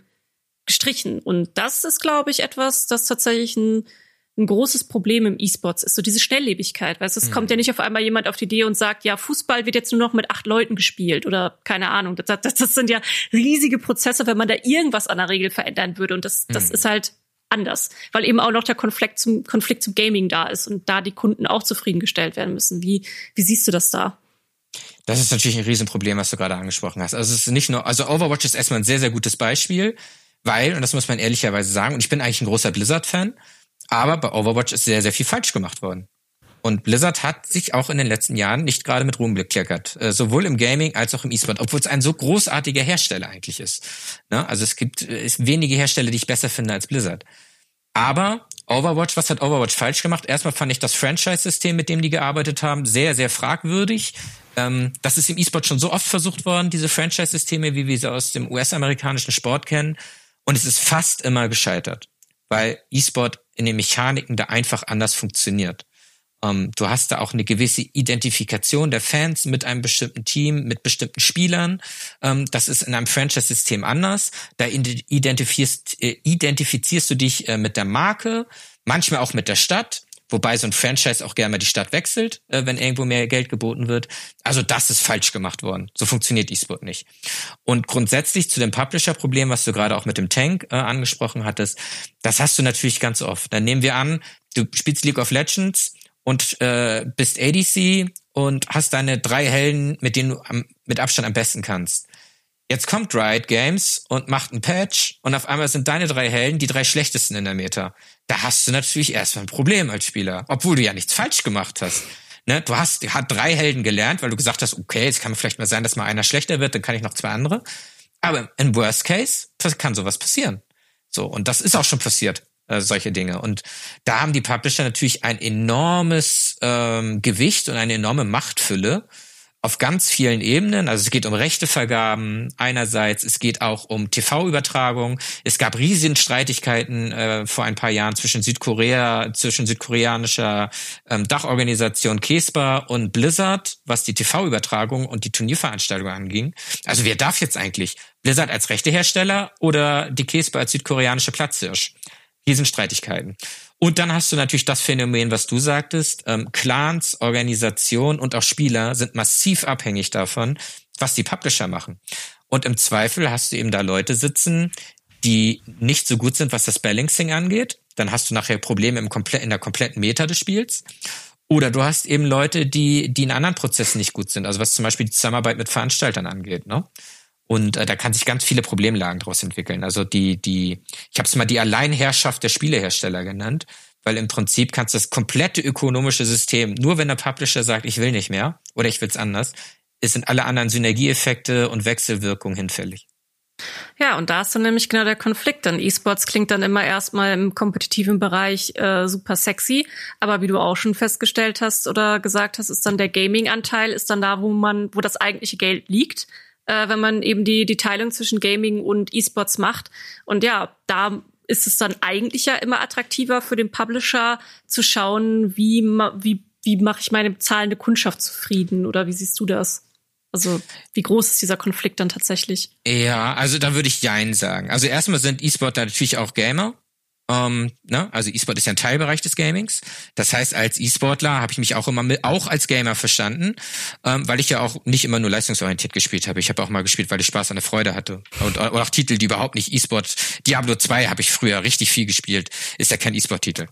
A: gestrichen. Und das ist, glaube ich, etwas, das tatsächlich ein, ein großes Problem im E-Sports ist, so diese Schnelllebigkeit. Weißt du, es mhm. kommt ja nicht auf einmal jemand auf die Idee und sagt, ja, Fußball wird jetzt nur noch mit acht Leuten gespielt oder keine Ahnung. Das, das, das sind ja riesige Prozesse, wenn man da irgendwas an der Regel verändern würde. Und das, das mhm. ist halt anders, weil eben auch noch der Konflikt zum, Konflikt zum Gaming da ist und da die Kunden auch zufriedengestellt werden müssen. Wie, wie siehst du das da?
B: Das ist natürlich ein Riesenproblem, was du gerade angesprochen hast. Also es ist nicht nur, also Overwatch ist erstmal ein sehr, sehr gutes Beispiel, weil, und das muss man ehrlicherweise sagen, und ich bin eigentlich ein großer Blizzard-Fan, aber bei Overwatch ist sehr, sehr viel falsch gemacht worden. Und Blizzard hat sich auch in den letzten Jahren nicht gerade mit Ruhm bekleckert, äh, sowohl im Gaming als auch im E-Sport, obwohl es ein so großartiger Hersteller eigentlich ist. Ne? Also es gibt äh, wenige Hersteller, die ich besser finde als Blizzard. Aber Overwatch, was hat Overwatch falsch gemacht? Erstmal fand ich das Franchise-System, mit dem die gearbeitet haben, sehr, sehr fragwürdig. Ähm, das ist im E-Sport schon so oft versucht worden, diese Franchise-Systeme, wie wir sie aus dem US-amerikanischen Sport kennen. Und es ist fast immer gescheitert, weil E-Sport in den Mechaniken da einfach anders funktioniert. Ähm, du hast da auch eine gewisse Identifikation der Fans mit einem bestimmten Team, mit bestimmten Spielern. Ähm, das ist in einem Franchise-System anders. Da identifizierst, äh, identifizierst du dich äh, mit der Marke, manchmal auch mit der Stadt. Wobei so ein Franchise auch gerne mal die Stadt wechselt, äh, wenn irgendwo mehr Geld geboten wird. Also das ist falsch gemacht worden. So funktioniert E-Sport nicht. Und grundsätzlich zu dem Publisher-Problem, was du gerade auch mit dem Tank äh, angesprochen hattest, das hast du natürlich ganz oft. Dann nehmen wir an, du spielst League of Legends, und äh, bist ADC und hast deine drei Helden, mit denen du am, mit Abstand am besten kannst. Jetzt kommt Riot Games und macht einen Patch und auf einmal sind deine drei Helden die drei schlechtesten in der Meta. Da hast du natürlich erstmal ein Problem als Spieler, obwohl du ja nichts falsch gemacht hast. Ne, du hast hat drei Helden gelernt, weil du gesagt hast, okay, es kann vielleicht mal sein, dass mal einer schlechter wird, dann kann ich noch zwei andere. Aber im Worst Case kann sowas passieren. So und das ist auch schon passiert äh, solche Dinge. Und da haben die Publisher natürlich ein enormes ähm, Gewicht und eine enorme Machtfülle auf ganz vielen Ebenen. Also es geht um Rechtevergaben einerseits, es geht auch um TV-Übertragung. Es gab riesige Streitigkeiten äh, vor ein paar Jahren zwischen Südkorea, zwischen südkoreanischer ähm, Dachorganisation KESPA und Blizzard, was die TV-Übertragung und die Turnierveranstaltung anging. Also wer darf jetzt eigentlich? Blizzard als Rechtehersteller oder die KESPA als südkoreanische Platzhirsch? Riesenstreitigkeiten. Und dann hast du natürlich das Phänomen, was du sagtest. Ähm, Clans, Organisationen und auch Spieler sind massiv abhängig davon, was die Publisher machen. Und im Zweifel hast du eben da Leute sitzen, die nicht so gut sind, was das Balancing angeht. Dann hast du nachher Probleme im komplett, in der kompletten Meta des Spiels. Oder du hast eben Leute, die, die in anderen Prozessen nicht gut sind. Also was zum Beispiel die Zusammenarbeit mit Veranstaltern angeht. Ne? Und äh, da kann sich ganz viele Problemlagen daraus entwickeln. Also die, die, ich habe es mal die Alleinherrschaft der Spielehersteller genannt, weil im Prinzip kannst du das komplette ökonomische System, nur wenn der Publisher sagt, ich will nicht mehr oder ich will's anders, es sind alle anderen Synergieeffekte und Wechselwirkungen hinfällig.
A: Ja, und da ist dann nämlich genau der Konflikt. Dann E-Sports klingt dann immer erstmal im kompetitiven Bereich äh, super sexy, aber wie du auch schon festgestellt hast oder gesagt hast, ist dann der Gaming-Anteil ist dann da, wo man, wo das eigentliche Geld liegt äh, wenn man eben die, die Teilung zwischen Gaming und E-Sports macht. Und ja, da ist es dann eigentlich ja immer attraktiver für den Publisher zu schauen, wie, wie, wie mache ich meine zahlende Kundschaft zufrieden oder wie siehst du das? Also wie groß ist dieser Konflikt dann tatsächlich?
B: Ja, also da würde ich Jein sagen. Also erstmal sind E-Sportler natürlich auch Gamer ähm, ne? Also E-Sport ist ja ein Teilbereich des Gamings. Das heißt, als E-Sportler habe ich mich auch immer mit, auch als Gamer verstanden, ähm, weil ich ja auch nicht immer nur leistungsorientiert gespielt habe. Ich habe auch mal gespielt, weil ich Spaß an der Freude hatte. Und, und auch Titel, die überhaupt nicht E-Sport. Diablo 2 habe ich früher richtig viel gespielt. Ist ja kein E-Sport-Titel.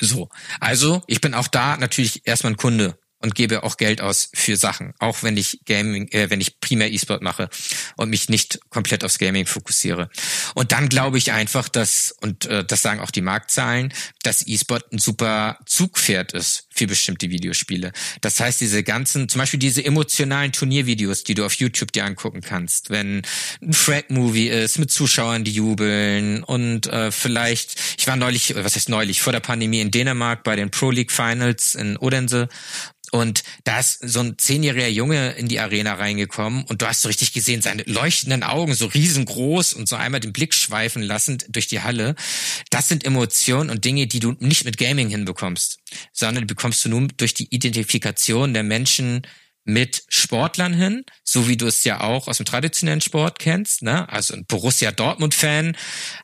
B: So. Also, ich bin auch da natürlich erstmal ein Kunde und gebe auch Geld aus für Sachen, auch wenn ich Gaming, äh, wenn ich primär E-Sport mache und mich nicht komplett aufs Gaming fokussiere. Und dann glaube ich einfach, dass und äh, das sagen auch die Marktzahlen, dass E-Sport ein super Zugpferd ist für bestimmte Videospiele. Das heißt, diese ganzen, zum Beispiel diese emotionalen Turniervideos, die du auf YouTube dir angucken kannst, wenn ein Frag-Movie ist mit Zuschauern, die jubeln und äh, vielleicht, ich war neulich, was heißt neulich, vor der Pandemie in Dänemark bei den Pro League Finals in Odense und da ist so ein zehnjähriger Junge in die Arena reingekommen und du hast so richtig gesehen, seine leuchtenden Augen so riesengroß und so einmal den Blick schweifen lassend durch die Halle. Das sind Emotionen und Dinge, die du nicht mit Gaming hinbekommst, sondern die bekommst du nur durch die Identifikation der Menschen mit Sportlern hin, so wie du es ja auch aus dem traditionellen Sport kennst. Ne? Also ein Borussia Dortmund-Fan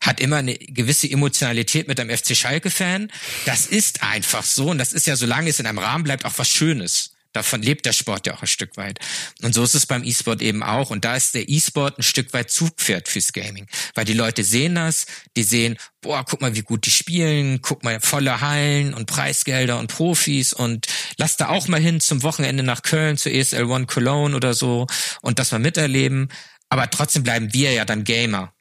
B: hat immer eine gewisse Emotionalität mit einem FC Schalke-Fan. Das ist einfach so und das ist ja, solange es in einem Rahmen bleibt, auch was Schönes. Davon lebt der Sport ja auch ein Stück weit. Und so ist es beim E-Sport eben auch. Und da ist der E-Sport ein Stück weit Zugpferd fürs Gaming. Weil die Leute sehen das, die sehen, boah, guck mal, wie gut die spielen, guck mal, volle Hallen und Preisgelder und Profis und lass da auch mal hin zum Wochenende nach Köln zu ESL One Cologne oder so und das mal miterleben. Aber trotzdem bleiben wir ja dann Gamer.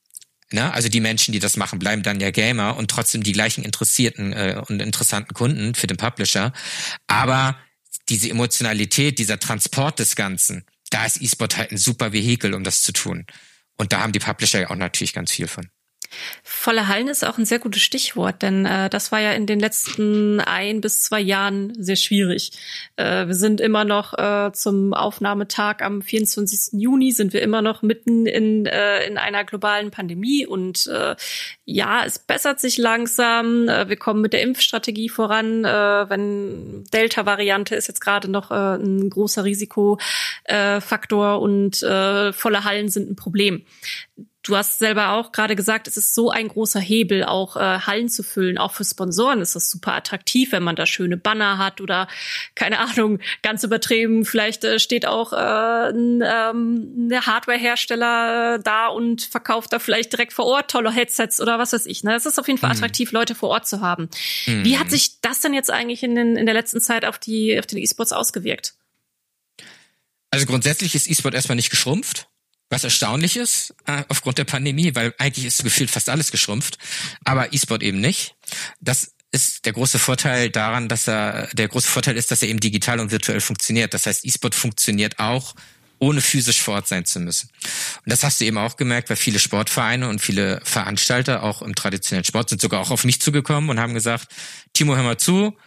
B: Ne? Also die Menschen, die das machen, bleiben dann ja Gamer und trotzdem die gleichen interessierten äh, und interessanten Kunden für den Publisher. Aber diese Emotionalität, dieser Transport des Ganzen, da ist E-Sport halt ein super Vehikel, um das zu tun. Und da haben die Publisher ja auch natürlich ganz viel von.
A: Volle Hallen ist auch ein sehr gutes Stichwort, denn äh, das war ja in den letzten ein bis zwei Jahren sehr schwierig. Äh, wir sind immer noch äh, zum Aufnahmetag am 24. Juni sind wir immer noch mitten in, äh, in einer globalen Pandemie und äh, ja, es bessert sich langsam. Äh, wir kommen mit der Impfstrategie voran. Äh, wenn Delta-Variante ist jetzt gerade noch äh, ein großer Risikofaktor und äh, volle Hallen sind ein Problem du hast selber auch gerade gesagt, es ist so ein großer Hebel, auch äh, Hallen zu füllen. Auch für Sponsoren ist das super attraktiv, wenn man da schöne Banner hat oder keine Ahnung, ganz übertrieben. Vielleicht äh, steht auch äh, ein ähm, Hardware-Hersteller äh, da und verkauft da vielleicht direkt vor Ort tolle Headsets oder was weiß ich. Ne? Es ist auf jeden Fall mhm. attraktiv, Leute vor Ort zu haben. Mhm. Wie hat sich das denn jetzt eigentlich in, den, in der letzten Zeit auf die auf den E-Sports ausgewirkt?
B: Also grundsätzlich ist E-Sport erstmal nicht geschrumpft. Was erstaunlich ist, äh, aufgrund der Pandemie, weil eigentlich ist gefühlt fast alles geschrumpft, aber E-Sport eben nicht. Das ist der große Vorteil daran, dass er, der große Vorteil ist, dass er eben digital und virtuell funktioniert. Das heißt, E-Sport funktioniert auch, ohne physisch vor Ort sein zu müssen. Und das hast du eben auch gemerkt, weil viele Sportvereine und viele Veranstalter auch im traditionellen Sport sind sogar auch auf mich zugekommen und haben gesagt, Timo, hör mal zu,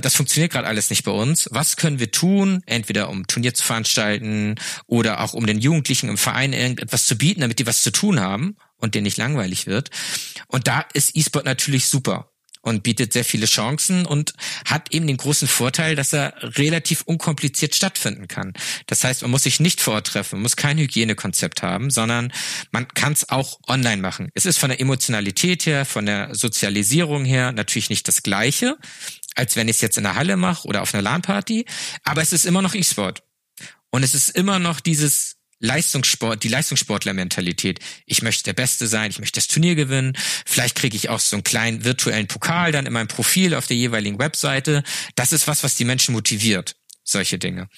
B: das funktioniert gerade alles nicht bei uns. Was können wir tun, entweder um Turnier zu veranstalten oder auch um den Jugendlichen im Verein irgendetwas zu bieten, damit die was zu tun haben und denen nicht langweilig wird. Und da ist E-Sport natürlich super und bietet sehr viele Chancen und hat eben den großen Vorteil, dass er relativ unkompliziert stattfinden kann. Das heißt, man muss sich nicht vortreffen, muss kein Hygienekonzept haben, sondern man kann es auch online machen. Es ist von der Emotionalität her, von der Sozialisierung her natürlich nicht das Gleiche, als wenn ich es jetzt in der Halle mache oder auf einer LAN-Party, aber es ist immer noch E-Sport. Und es ist immer noch dieses Leistungssport, die Leistungssportler-Mentalität. Ich möchte der Beste sein, ich möchte das Turnier gewinnen. Vielleicht kriege ich auch so einen kleinen virtuellen Pokal dann in meinem Profil auf der jeweiligen Webseite. Das ist was, was die Menschen motiviert. Solche Dinge.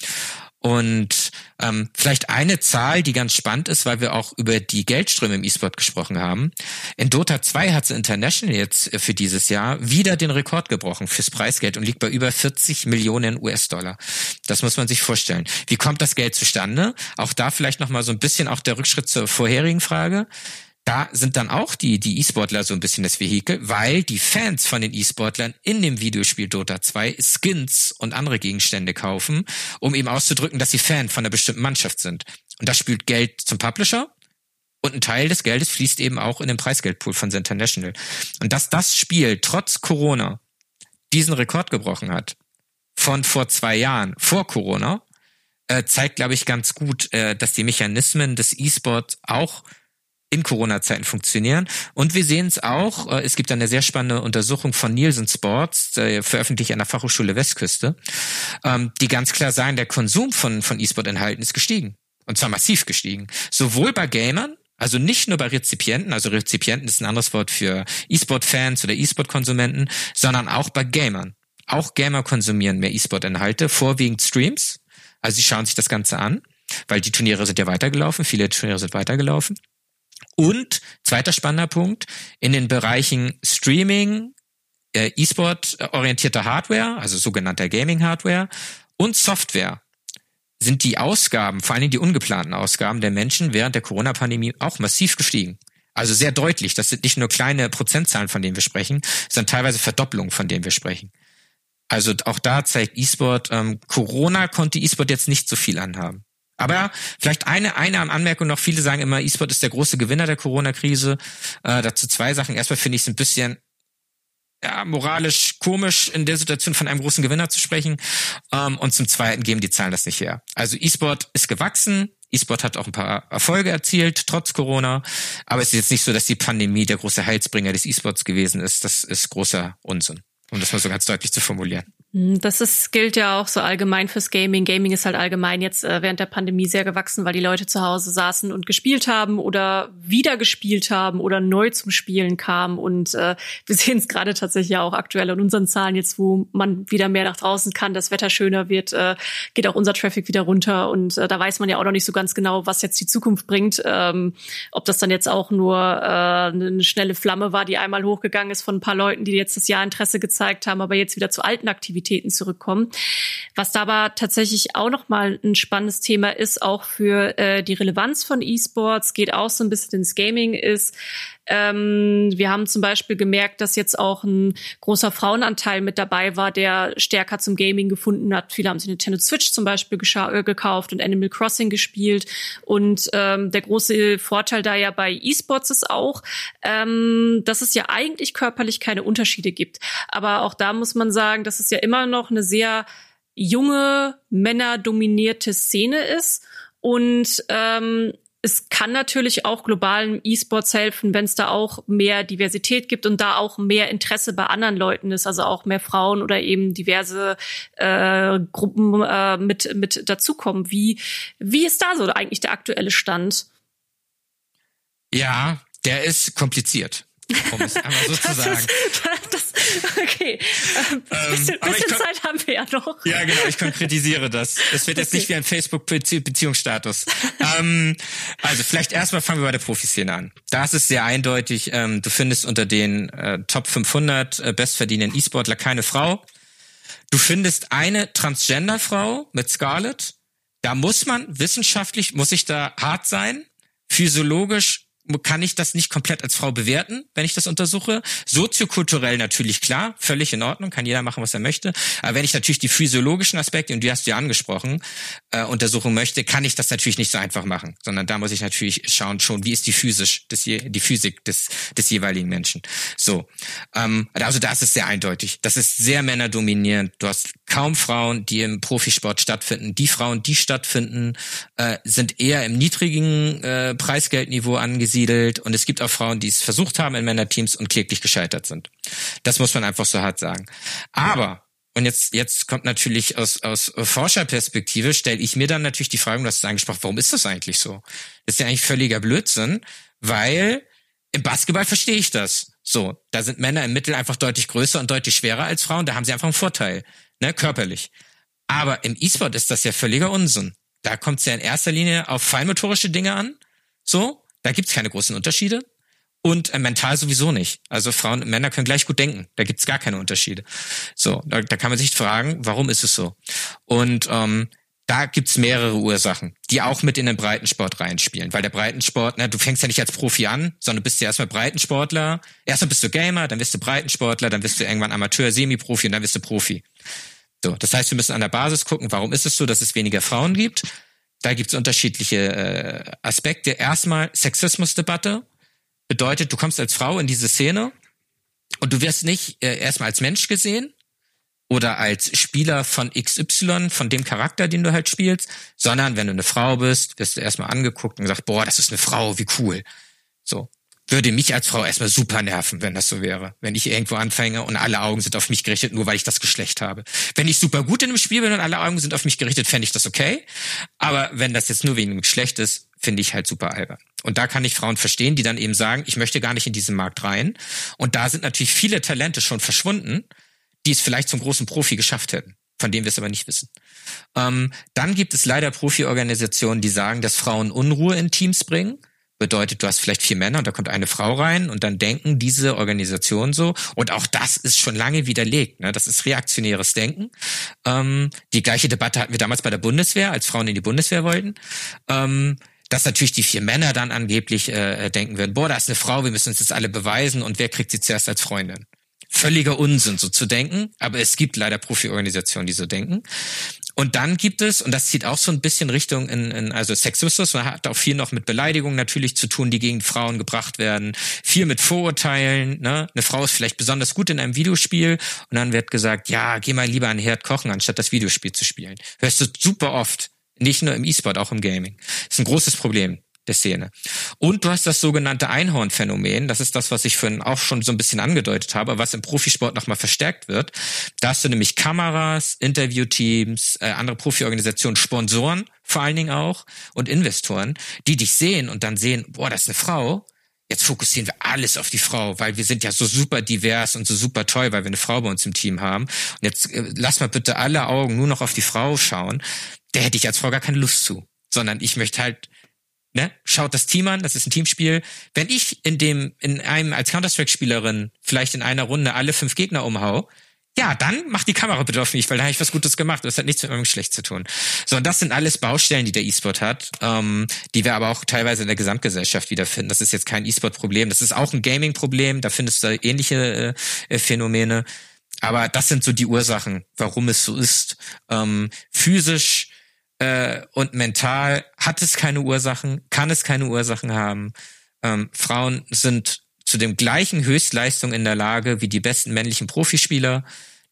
B: Und ähm, vielleicht eine Zahl, die ganz spannend ist, weil wir auch über die Geldströme im E-Sport gesprochen haben. In Dota 2 hat International jetzt für dieses Jahr wieder den Rekord gebrochen fürs Preisgeld und liegt bei über 40 Millionen US-Dollar. Das muss man sich vorstellen. Wie kommt das Geld zustande? Auch da vielleicht noch mal so ein bisschen auch der Rückschritt zur vorherigen Frage da sind dann auch die die E-Sportler so ein bisschen das Vehikel, weil die Fans von den E-Sportlern in dem Videospiel Dota 2 Skins und andere Gegenstände kaufen, um eben auszudrücken, dass sie Fan von einer bestimmten Mannschaft sind. Und das spült Geld zum Publisher und ein Teil des Geldes fließt eben auch in den Preisgeldpool von The International. Und dass das Spiel trotz Corona diesen Rekord gebrochen hat von vor zwei Jahren, vor Corona, äh, zeigt, glaube ich, ganz gut, äh, dass die Mechanismen des E-Sports auch in Corona-Zeiten funktionieren. Und wir sehen es auch, äh, es gibt eine sehr spannende Untersuchung von Nielsen Sports, äh, veröffentlicht an der Fachhochschule Westküste, ähm, die ganz klar sagen, der Konsum von, von E-Sport-Inhalten ist gestiegen. Und zwar massiv gestiegen. Sowohl bei Gamern, also nicht nur bei Rezipienten, also Rezipienten ist ein anderes Wort für E-Sport-Fans oder E-Sport-Konsumenten, sondern auch bei Gamern. auch Gamer konsumieren mehr E-Sport-Inhalte, vorwiegend Streams. Also sie schauen sich das Ganze an, weil die Turniere sind ja weitergelaufen, viele Turniere sind weitergelaufen. Und zweiter spannender Punkt, in den Bereichen Streaming, äh, E-Sport orientierter Hardware, also sogenannter Gaming-Hardware und Software sind die Ausgaben, vor allem die ungeplanten Ausgaben der Menschen während der Corona-Pandemie auch massiv gestiegen. Also sehr deutlich. Das sind nicht nur kleine Prozentzahlen, von denen wir sprechen, sondern teilweise Verdopplungen, von denen wir sprechen. Also auch da zeigt E-Sport, ähm, Corona konnte E-Sport jetzt nicht so viel anhaben. Aber vielleicht eine, eine Anmerkung noch. Viele sagen immer, E-Sport ist der große Gewinner der Corona-Krise. Äh, dazu zwei Sachen. Erstmal finde ich es ein bisschen ja, moralisch komisch, in der Situation von einem großen Gewinner zu sprechen. Ähm, und zum Zweiten geben die Zahlen das nicht her. Also E-Sport ist gewachsen. E-Sport hat auch ein paar Erfolge erzielt, trotz Corona. Aber es ist jetzt nicht so, dass die Pandemie der große Heilsbringer des E-Sports gewesen ist. Das ist großer Unsinn, um das mal so ganz deutlich zu formulieren.
A: Hm, das ist, gilt ja auch so allgemein fürs Gaming. Gaming ist halt allgemein jetzt äh, während der Pandemie sehr gewachsen, weil die Leute zu Hause saßen und gespielt haben oder wieder gespielt haben oder neu zum Spielen kamen. Und äh, <laughs> wir sehen es gerade tatsächlich auch aktuell in unseren Zahlen jetzt, wo man wieder mehr nach draußen kann, das Wetter schöner wird, äh, geht auch unser Traffic wieder runter. Und äh, da weiß man ja auch noch nicht so ganz genau, was jetzt die Zukunft bringt. Ähm, ob das dann jetzt auch nur äh, eine schnelle Flamme war, die einmal hochgegangen ist von ein paar Leuten, die jetzt das Jahr Interesse gezeigt haben, aber jetzt wieder zu alten Aktivitäten Aktivitäten zurückkommen. Was da aber tatsächlich auch noch mal ein spannendes Thema ist, auch für äh, die Relevanz von E-Sports, geht auch so ein bisschen ins Gaming, ist, ähm, wir haben zum Beispiel gemerkt, dass jetzt auch ein großer Frauenanteil mit dabei war, der stärker zum Gaming gefunden hat. Viele haben sich Nintendo Switch zum Beispiel äh, gekauft und Animal Crossing gespielt. Und ähm, der große Vorteil da ja bei E-Sports ist auch, ähm, dass es ja eigentlich körperlich keine Unterschiede gibt. Aber auch da muss man sagen, dass es ja immer noch eine sehr junge, männerdominierte Szene ist. Und ähm, es kann natürlich auch globalen E-Sports helfen, wenn es da auch mehr Diversität gibt und da auch mehr Interesse bei anderen Leuten ist, also auch mehr Frauen oder eben diverse äh, Gruppen äh, mit mit dazukommen. Wie wie ist da so eigentlich der aktuelle Stand?
B: Ja, der ist kompliziert um es einmal so zu <laughs> sagen. <laughs>
A: Das, <laughs> okay, ähm, bisschen, ähm, bisschen Zeit haben wir ja noch.
B: Ja, genau, ich konkretisiere das. Das wird jetzt okay. nicht wie ein Facebook-Beziehungsstatus. ähm, also vielleicht erstmal fangen wir bei der Profiszene an. Da ist es sehr eindeutig, ähm, du findest unter den äh, Top 500 äh, bestverdienenden E-Sportler keine Frau. Du findest eine Transgender-Frau mit Scarlett. Da muss man wissenschaftlich, muss ich da hart sein, physiologisch kann ich das nicht komplett als Frau bewerten, wenn ich das untersuche. Soziokulturell natürlich klar, völlig in Ordnung, kann jeder machen, was er möchte. Aber wenn ich natürlich die physiologischen Aspekte, und die hast du ja angesprochen, äh, untersuchen möchte, kann ich das natürlich nicht so einfach machen, sondern da muss ich natürlich schauen schon, wie ist die physisch, des, die Physik des, des jeweiligen Menschen. So, ähm, also da ist es sehr eindeutig. Das ist sehr männerdominierend. Du hast kaum Frauen, die im Profisport stattfinden. Die Frauen, die stattfinden, äh, sind eher im niedrigen äh, Preisgeldniveau angesiedelt angesiedelt und es gibt auch Frauen, die es versucht haben in Männerteams und kläglich gescheitert sind. Das muss man einfach so hart sagen. Aber und jetzt, jetzt kommt natürlich aus, aus Forscherperspektive, stelle ich mir dann natürlich die Frage, hast es angesprochen, warum ist das eigentlich so? Das ist ja eigentlich völliger Blödsinn, weil im Basketball verstehe ich das. So, da sind Männer im Mittel einfach deutlich größer und deutlich schwerer als Frauen, da haben sie einfach einen Vorteil, ne, körperlich. Aber im E-Sport ist das ja völliger Unsinn. Da kommt es ja in erster Linie auf feinmotorische Dinge an, so, da gibt's keine großen Unterschiede. Und äh, mental sowieso nicht. Also Frauen und Männer können gleich gut denken. Da gibt's gar keine Unterschiede. So, da, da kann man sich fragen, warum ist es so? Und ähm, da gibt's mehrere Ursachen, die auch mit in den Breitensport reinspielen. Weil der Breitensport, na, du fängst ja nicht als Profi an, sondern bist ja erstmal Breitensportler. Erstmal bist du Gamer, dann bist du Breitensportler, dann bist du irgendwann Amateur, Semi-Profi und dann bist du Profi. So, das heißt, wir müssen an der Basis gucken, warum ist es so, dass es weniger Frauen gibt da gibt es unterschiedliche äh, Aspekte. Erstmal Sexismusdebatte bedeutet, du kommst als Frau in diese Szene und du wirst nicht äh, erstmal als Mensch gesehen oder als Spieler von XY, von dem Charakter, den du halt spielst, sondern wenn du eine Frau bist, wirst du erstmal angeguckt und gesagt, boah, das ist eine Frau, wie cool. So würde mich als Frau erstmal super nerven, wenn das so wäre. Wenn ich irgendwo anfange und alle Augen sind auf mich gerichtet, nur weil ich das Geschlecht habe. Wenn ich super gut in einem Spiel bin und alle Augen sind auf mich gerichtet, fände ich das okay. Aber wenn das jetzt nur wegen dem Geschlecht ist, finde ich halt super albern. Und da kann ich Frauen verstehen, die dann eben sagen, ich möchte gar nicht in diesen Markt rein. Und da sind natürlich viele Talente schon verschwunden, die es vielleicht zum großen Profi geschafft hätten, von dem wir es aber nicht wissen. Ähm, dann gibt es leider Profi-Organisationen, die sagen, dass Frauen Unruhe in Teams bringen. Bedeutet, du hast vielleicht vier Männer und da kommt eine Frau rein und dann denken diese Organisationen so. Und auch das ist schon lange widerlegt. Ne? Das ist reaktionäres Denken. Ähm, die gleiche Debatte hatten wir damals bei der Bundeswehr, als Frauen in die Bundeswehr wollten. Ähm, dass natürlich die vier Männer dann angeblich äh, denken würden, boah, da ist eine Frau, wir müssen uns das alle beweisen und wer kriegt sie zuerst als Freundin? Völliger Unsinn, so zu denken, aber es gibt leider Profi-Organisationen, die so denken. Und dann gibt es, und das zieht auch so ein bisschen Richtung in, in also Sexismus, man hat auch viel noch mit Beleidigungen natürlich zu tun, die gegen Frauen gebracht werden, viel mit Vorurteilen, ne? Eine Frau ist vielleicht besonders gut in einem Videospiel und dann wird gesagt, ja, geh mal lieber an den Herd kochen, anstatt das Videospiel zu spielen. Hörst du super oft. Nicht nur im E-Sport, auch im Gaming. Das ist ein großes Problem der Szene. Und du hast das sogenannte Einhorn-Phänomen. Das ist das, was ich vorhin auch schon so ein bisschen angedeutet habe, was im Profisport nochmal verstärkt wird. Da hast du nämlich Kameras, Interviewteams, äh, andere Profiorganisationen, Sponsoren vor allen Dingen auch und Investoren, die dich sehen und dann sehen, boah, das ist eine Frau. Jetzt fokussieren wir alles auf die Frau, weil wir sind ja so super divers und so super toll, weil wir eine Frau bei uns im Team haben. Und jetzt äh, lass mal bitte alle Augen nur noch auf die Frau schauen. Der hätte ich als Frau gar keine Lust zu, sondern ich möchte halt ne, schaut das Team an, das ist ein Teamspiel. Wenn ich in dem, in einem als Counter-Strike-Spielerin vielleicht in einer Runde alle fünf Gegner umhau, ja, dann macht die Kamera bitte auf mich, weil da habe ich was Gutes gemacht. Das hat nichts mit irgendwas schlecht zu tun. So, und das sind alles Baustellen, die der E-Sport hat, ähm, die wir aber auch teilweise in der Gesamtgesellschaft wiederfinden. Das ist jetzt kein E-Sport-Problem. Das ist auch ein Gaming-Problem. Da findest du ähnliche äh, Phänomene. Aber das sind so die Ursachen, warum es so ist. Ähm, physisch äh, und mental hat es keine Ursachen, kann es keine Ursachen haben. Ähm, Frauen sind zu dem gleichen Höchstleistung in der Lage wie die besten männlichen Profispieler.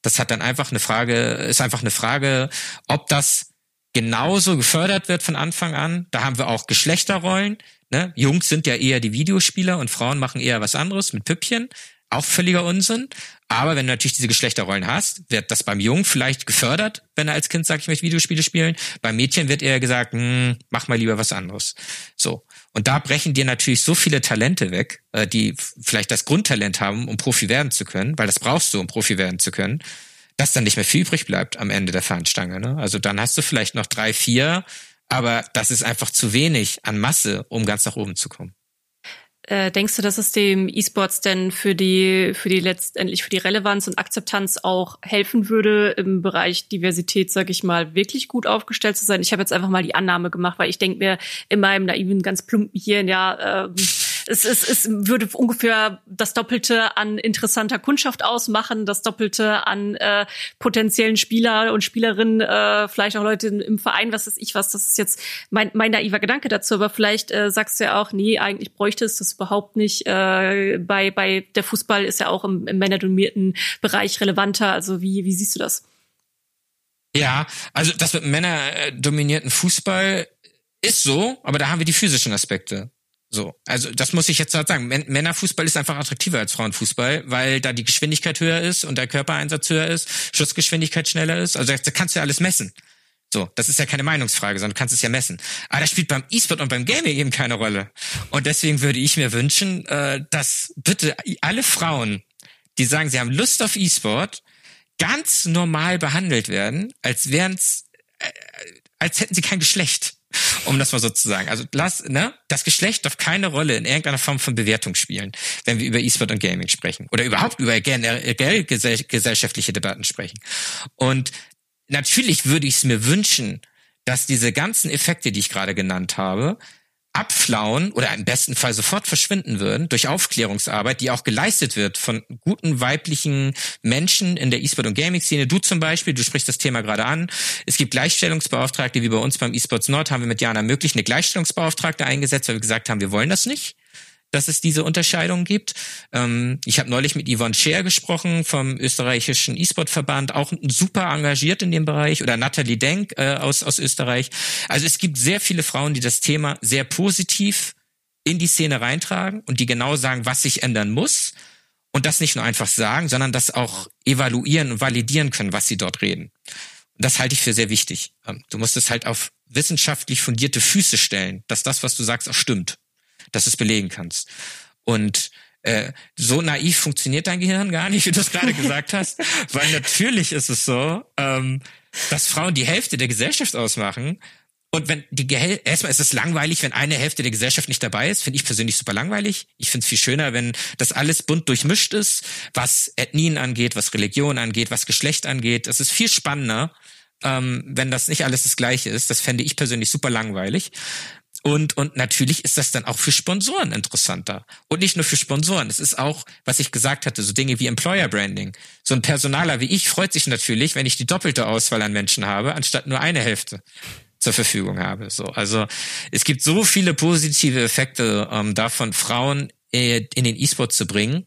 B: Das hat dann einfach eine Frage, ist einfach eine Frage, ob das genauso gefördert wird von Anfang an. Da haben wir auch Geschlechterrollen. Ne? Jungs sind ja eher die Videospieler und Frauen machen eher was anderes mit Püppchen. Auch völliger Unsinn. Aber wenn du natürlich diese Geschlechterrollen hast, wird das beim Jungen vielleicht gefördert, wenn er als Kind sagt, ich möchte Videospiele spielen. Beim Mädchen wird eher gesagt, hm, mach mal lieber was anderes. So. Und da brechen dir natürlich so viele Talente weg, äh, die vielleicht das Grundtalent haben, um Profi werden zu können, weil das brauchst du, um Profi werden zu können, dass dann nicht mehr viel übrig bleibt am Ende der Fahnenstange. Ne? Also dann hast du vielleicht noch drei, vier, aber das ist einfach zu wenig an Masse, um ganz nach oben zu kommen.
A: Äh, denkst du, dass es dem E-Sports denn für die, für die letztendlich für die Relevanz und Akzeptanz auch helfen würde, im Bereich Diversität, sag ich mal, wirklich gut aufgestellt zu sein? Ich habe jetzt einfach mal die Annahme gemacht, weil ich denke mir in meinem naiven, ganz plumpen Hirn, ja, äh, es, es, es würde ungefähr das Doppelte an interessanter Kundschaft ausmachen, das Doppelte an äh, potenziellen Spieler und Spielerinnen, äh, vielleicht auch Leute im Verein, was ist ich was. Das ist jetzt mein, mein naiver Gedanke dazu, aber vielleicht äh, sagst du ja auch, nee, eigentlich bräuchte es das überhaupt nicht. Äh, bei, bei der Fußball ist ja auch im, im männerdominierten Bereich relevanter. Also wie, wie siehst du das?
B: Ja, also das mit männerdominierten Fußball ist so, aber da haben wir die physischen Aspekte. So, also das muss ich jetzt halt sagen. Männerfußball ist einfach attraktiver als Frauenfußball, weil da die Geschwindigkeit höher ist und der Körpereinsatz höher ist, Schussgeschwindigkeit schneller ist. Also da kannst du ja alles messen. So, das ist ja keine Meinungsfrage, sondern du kannst es ja messen. Aber das spielt beim E-Sport und beim Gaming eben keine Rolle. Und deswegen würde ich mir wünschen, äh, dass bitte alle Frauen, die sagen, sie haben Lust auf E-Sport, ganz normal behandelt werden, als wären's, äh, als hätten sie kein Geschlecht um das mal so zu sagen. Also lass, ne, das Geschlecht darf keine Rolle in irgendeiner Form von Bewertung spielen, wenn wir über E-Sport und Gaming sprechen oder überhaupt über generell gesellschaftliche Debatten sprechen. Und natürlich würde ich es mir wünschen, dass diese ganzen Effekte, die ich gerade genannt habe, abflauen oder im besten Fall sofort verschwinden würden durch Aufklärungsarbeit, die auch geleistet wird von guten weiblichen Menschen in der E-Sport- und Gaming-Szene. Du zum Beispiel, du sprichst das Thema gerade an. Es gibt Gleichstellungsbeauftragte, wie bei uns beim E-Sports Nord haben wir mit Jana möglich eine Gleichstellungsbeauftragte eingesetzt, weil wir gesagt haben, wir wollen das nicht dass es diese Unterscheidung gibt. Ähm, ich habe neulich mit Yvonne Scher gesprochen vom österreichischen E-Sport-Verband, auch super engagiert in dem Bereich, oder Nathalie Denk äh, aus, aus Österreich. Also es gibt sehr viele Frauen, die das Thema sehr positiv in die Szene reintragen und die genau sagen, was sich ändern muss. Und das nicht nur einfach sagen, sondern das auch evaluieren und validieren können, was sie dort reden. Und das halte ich für sehr wichtig. Ähm, du musst es halt auf wissenschaftlich fundierte Füße stellen, dass das, was du sagst, auch stimmt dass du es belegen kannst. Und äh, so naiv funktioniert dein Gehirn gar nicht, wie du es gerade <laughs> gesagt hast. Weil natürlich ist es so, ähm, dass Frauen die Hälfte der Gesellschaft ausmachen. Und wenn die Gehäl erstmal ist es langweilig, wenn eine Hälfte der Gesellschaft nicht dabei ist, finde ich persönlich super langweilig. Ich finde es viel schöner, wenn das alles bunt durchmischt ist, was Ethnien angeht, was Religion angeht, was Geschlecht angeht. Das ist viel spannender, ähm, wenn das nicht alles das Gleiche ist. Das fände ich persönlich super langweilig. Und, und natürlich ist das dann auch für Sponsoren interessanter. Und nicht nur für Sponsoren. Es ist auch, was ich gesagt hatte, so Dinge wie Employer Branding. So ein Personaler wie ich freut sich natürlich, wenn ich die doppelte Auswahl an Menschen habe, anstatt nur eine Hälfte zur Verfügung habe. So, also es gibt so viele positive Effekte ähm, davon, Frauen äh, in den E-Sport zu bringen.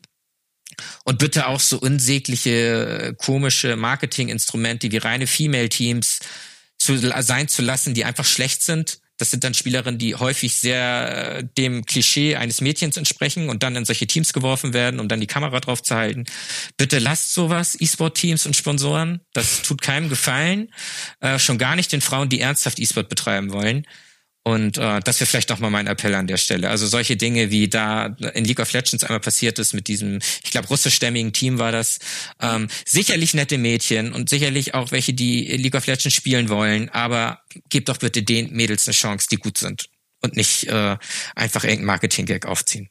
B: Und bitte auch so unsägliche, komische Marketinginstrumente wie reine Female-Teams zu, sein zu lassen, die einfach schlecht sind das sind dann Spielerinnen, die häufig sehr äh, dem Klischee eines Mädchens entsprechen und dann in solche Teams geworfen werden, um dann die Kamera drauf zu halten. Bitte lasst sowas, E-Sport-Teams und Sponsoren. Das tut keinem Gefallen. Äh, schon gar nicht den Frauen, die ernsthaft E-Sport betreiben wollen. Und äh, das wäre vielleicht nochmal mein Appell an der Stelle. Also solche Dinge, wie da in League of Legends einmal passiert ist mit diesem, ich glaube, russischstämmigen Team war das. Ähm, sicherlich nette Mädchen und sicherlich auch welche, die League of Legends spielen wollen, aber gebt doch bitte den Mädels eine Chance, die gut sind und nicht äh, einfach irgendein Marketing-Gag aufziehen.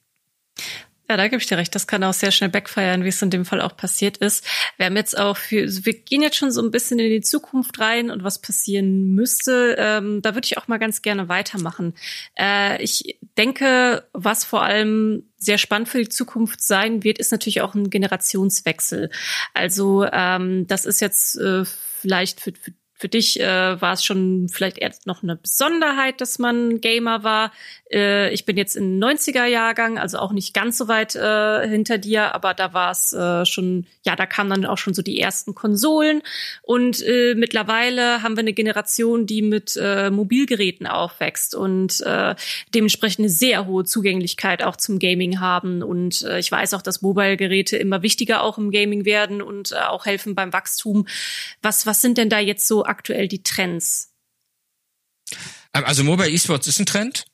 A: Ja, da gebe ich dir recht. Das kann auch sehr schnell backfeiern, wie es in dem Fall auch passiert ist. Wir haben jetzt auch für, also wir gehen jetzt schon so ein bisschen in die Zukunft rein und was passieren müsste. Ähm, da würde ich auch mal ganz gerne weitermachen. Äh, ich denke, was vor allem sehr spannend für die Zukunft sein wird, ist natürlich auch ein Generationswechsel. Also ähm, das ist jetzt äh, vielleicht für, für für dich äh, war es schon vielleicht erst noch eine Besonderheit, dass man Gamer war. Äh, ich bin jetzt in 90er Jahrgang, also auch nicht ganz so weit äh, hinter dir, aber da war es äh, schon, ja, da kamen dann auch schon so die ersten Konsolen und äh, mittlerweile haben wir eine Generation, die mit äh, Mobilgeräten aufwächst und äh, dementsprechend eine sehr hohe Zugänglichkeit auch zum Gaming haben und äh, ich weiß auch, dass Mobile-Geräte immer wichtiger auch im Gaming werden und äh, auch helfen beim Wachstum. Was was sind denn da jetzt so aktuell die Trends?
B: Also Mobile Esports ist ein Trend.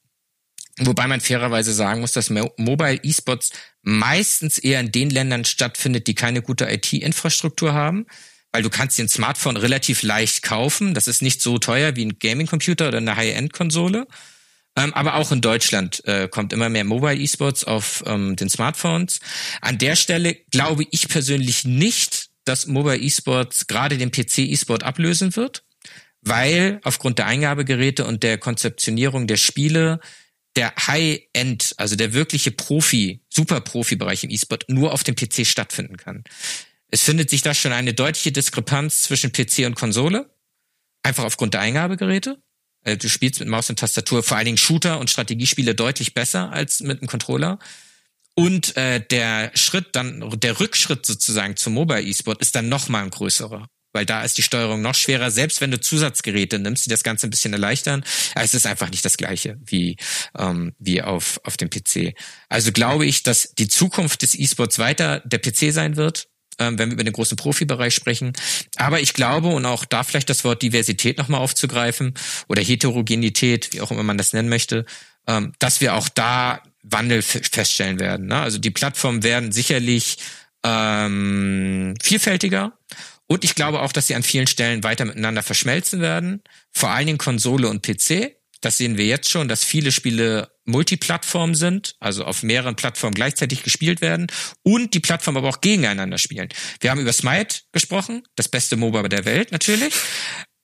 B: Wobei man fairerweise sagen muss, dass Mobile Esports meistens eher in den Ländern stattfindet, die keine gute IT-Infrastruktur haben. Weil du kannst dir ein Smartphone relativ leicht kaufen. Das ist nicht so teuer wie ein Gaming-Computer oder eine High-End-Konsole. Ähm, aber auch in Deutschland äh, kommt immer mehr Mobile Esports auf ähm, den Smartphones. An der Stelle glaube ich persönlich nicht, dass Mobile Esports gerade den PC Esport ablösen wird, weil aufgrund der Eingabegeräte und der Konzeptionierung der Spiele der High-End, also der wirkliche Profi, Super-Profi-Bereich im E-Sport nur auf dem PC stattfinden kann. Es findet sich da schon eine deutliche Diskrepanz zwischen PC und Konsole, einfach aufgrund der Eingabegeräte. Äh, du spielst mit Maus und Tastatur vor allen Dingen Shooter und Strategiespiele deutlich besser als mit einem Controller. Und äh, der Schritt dann, der Rückschritt sozusagen zum Mobile E-Sport ist dann noch mal ein größerer weil da ist die Steuerung noch schwerer. Selbst wenn du Zusatzgeräte nimmst, die das Ganze ein bisschen erleichtern, es ist einfach nicht das gleiche wie ähm, wie auf auf dem PC. Also glaube ich, dass die Zukunft des E-Sports weiter der PC sein wird, ähm, wenn wir über den großen Profibereich sprechen. Aber ich glaube und auch da vielleicht das Wort Diversität nochmal aufzugreifen oder Heterogenität, wie auch immer man das nennen möchte, ähm, dass wir auch da Wandel feststellen werden. Ne? Also die Plattformen werden sicherlich ähm, vielfältiger und ich glaube auch, dass sie an vielen Stellen weiter miteinander verschmelzen werden. Vor allen Dingen Konsole und PC. Das sehen wir jetzt schon, dass viele Spiele Multiplattform sind, also auf mehreren Plattformen gleichzeitig gespielt werden und die Plattformen aber auch gegeneinander spielen. Wir haben über Smite gesprochen, das beste MOBA der Welt natürlich.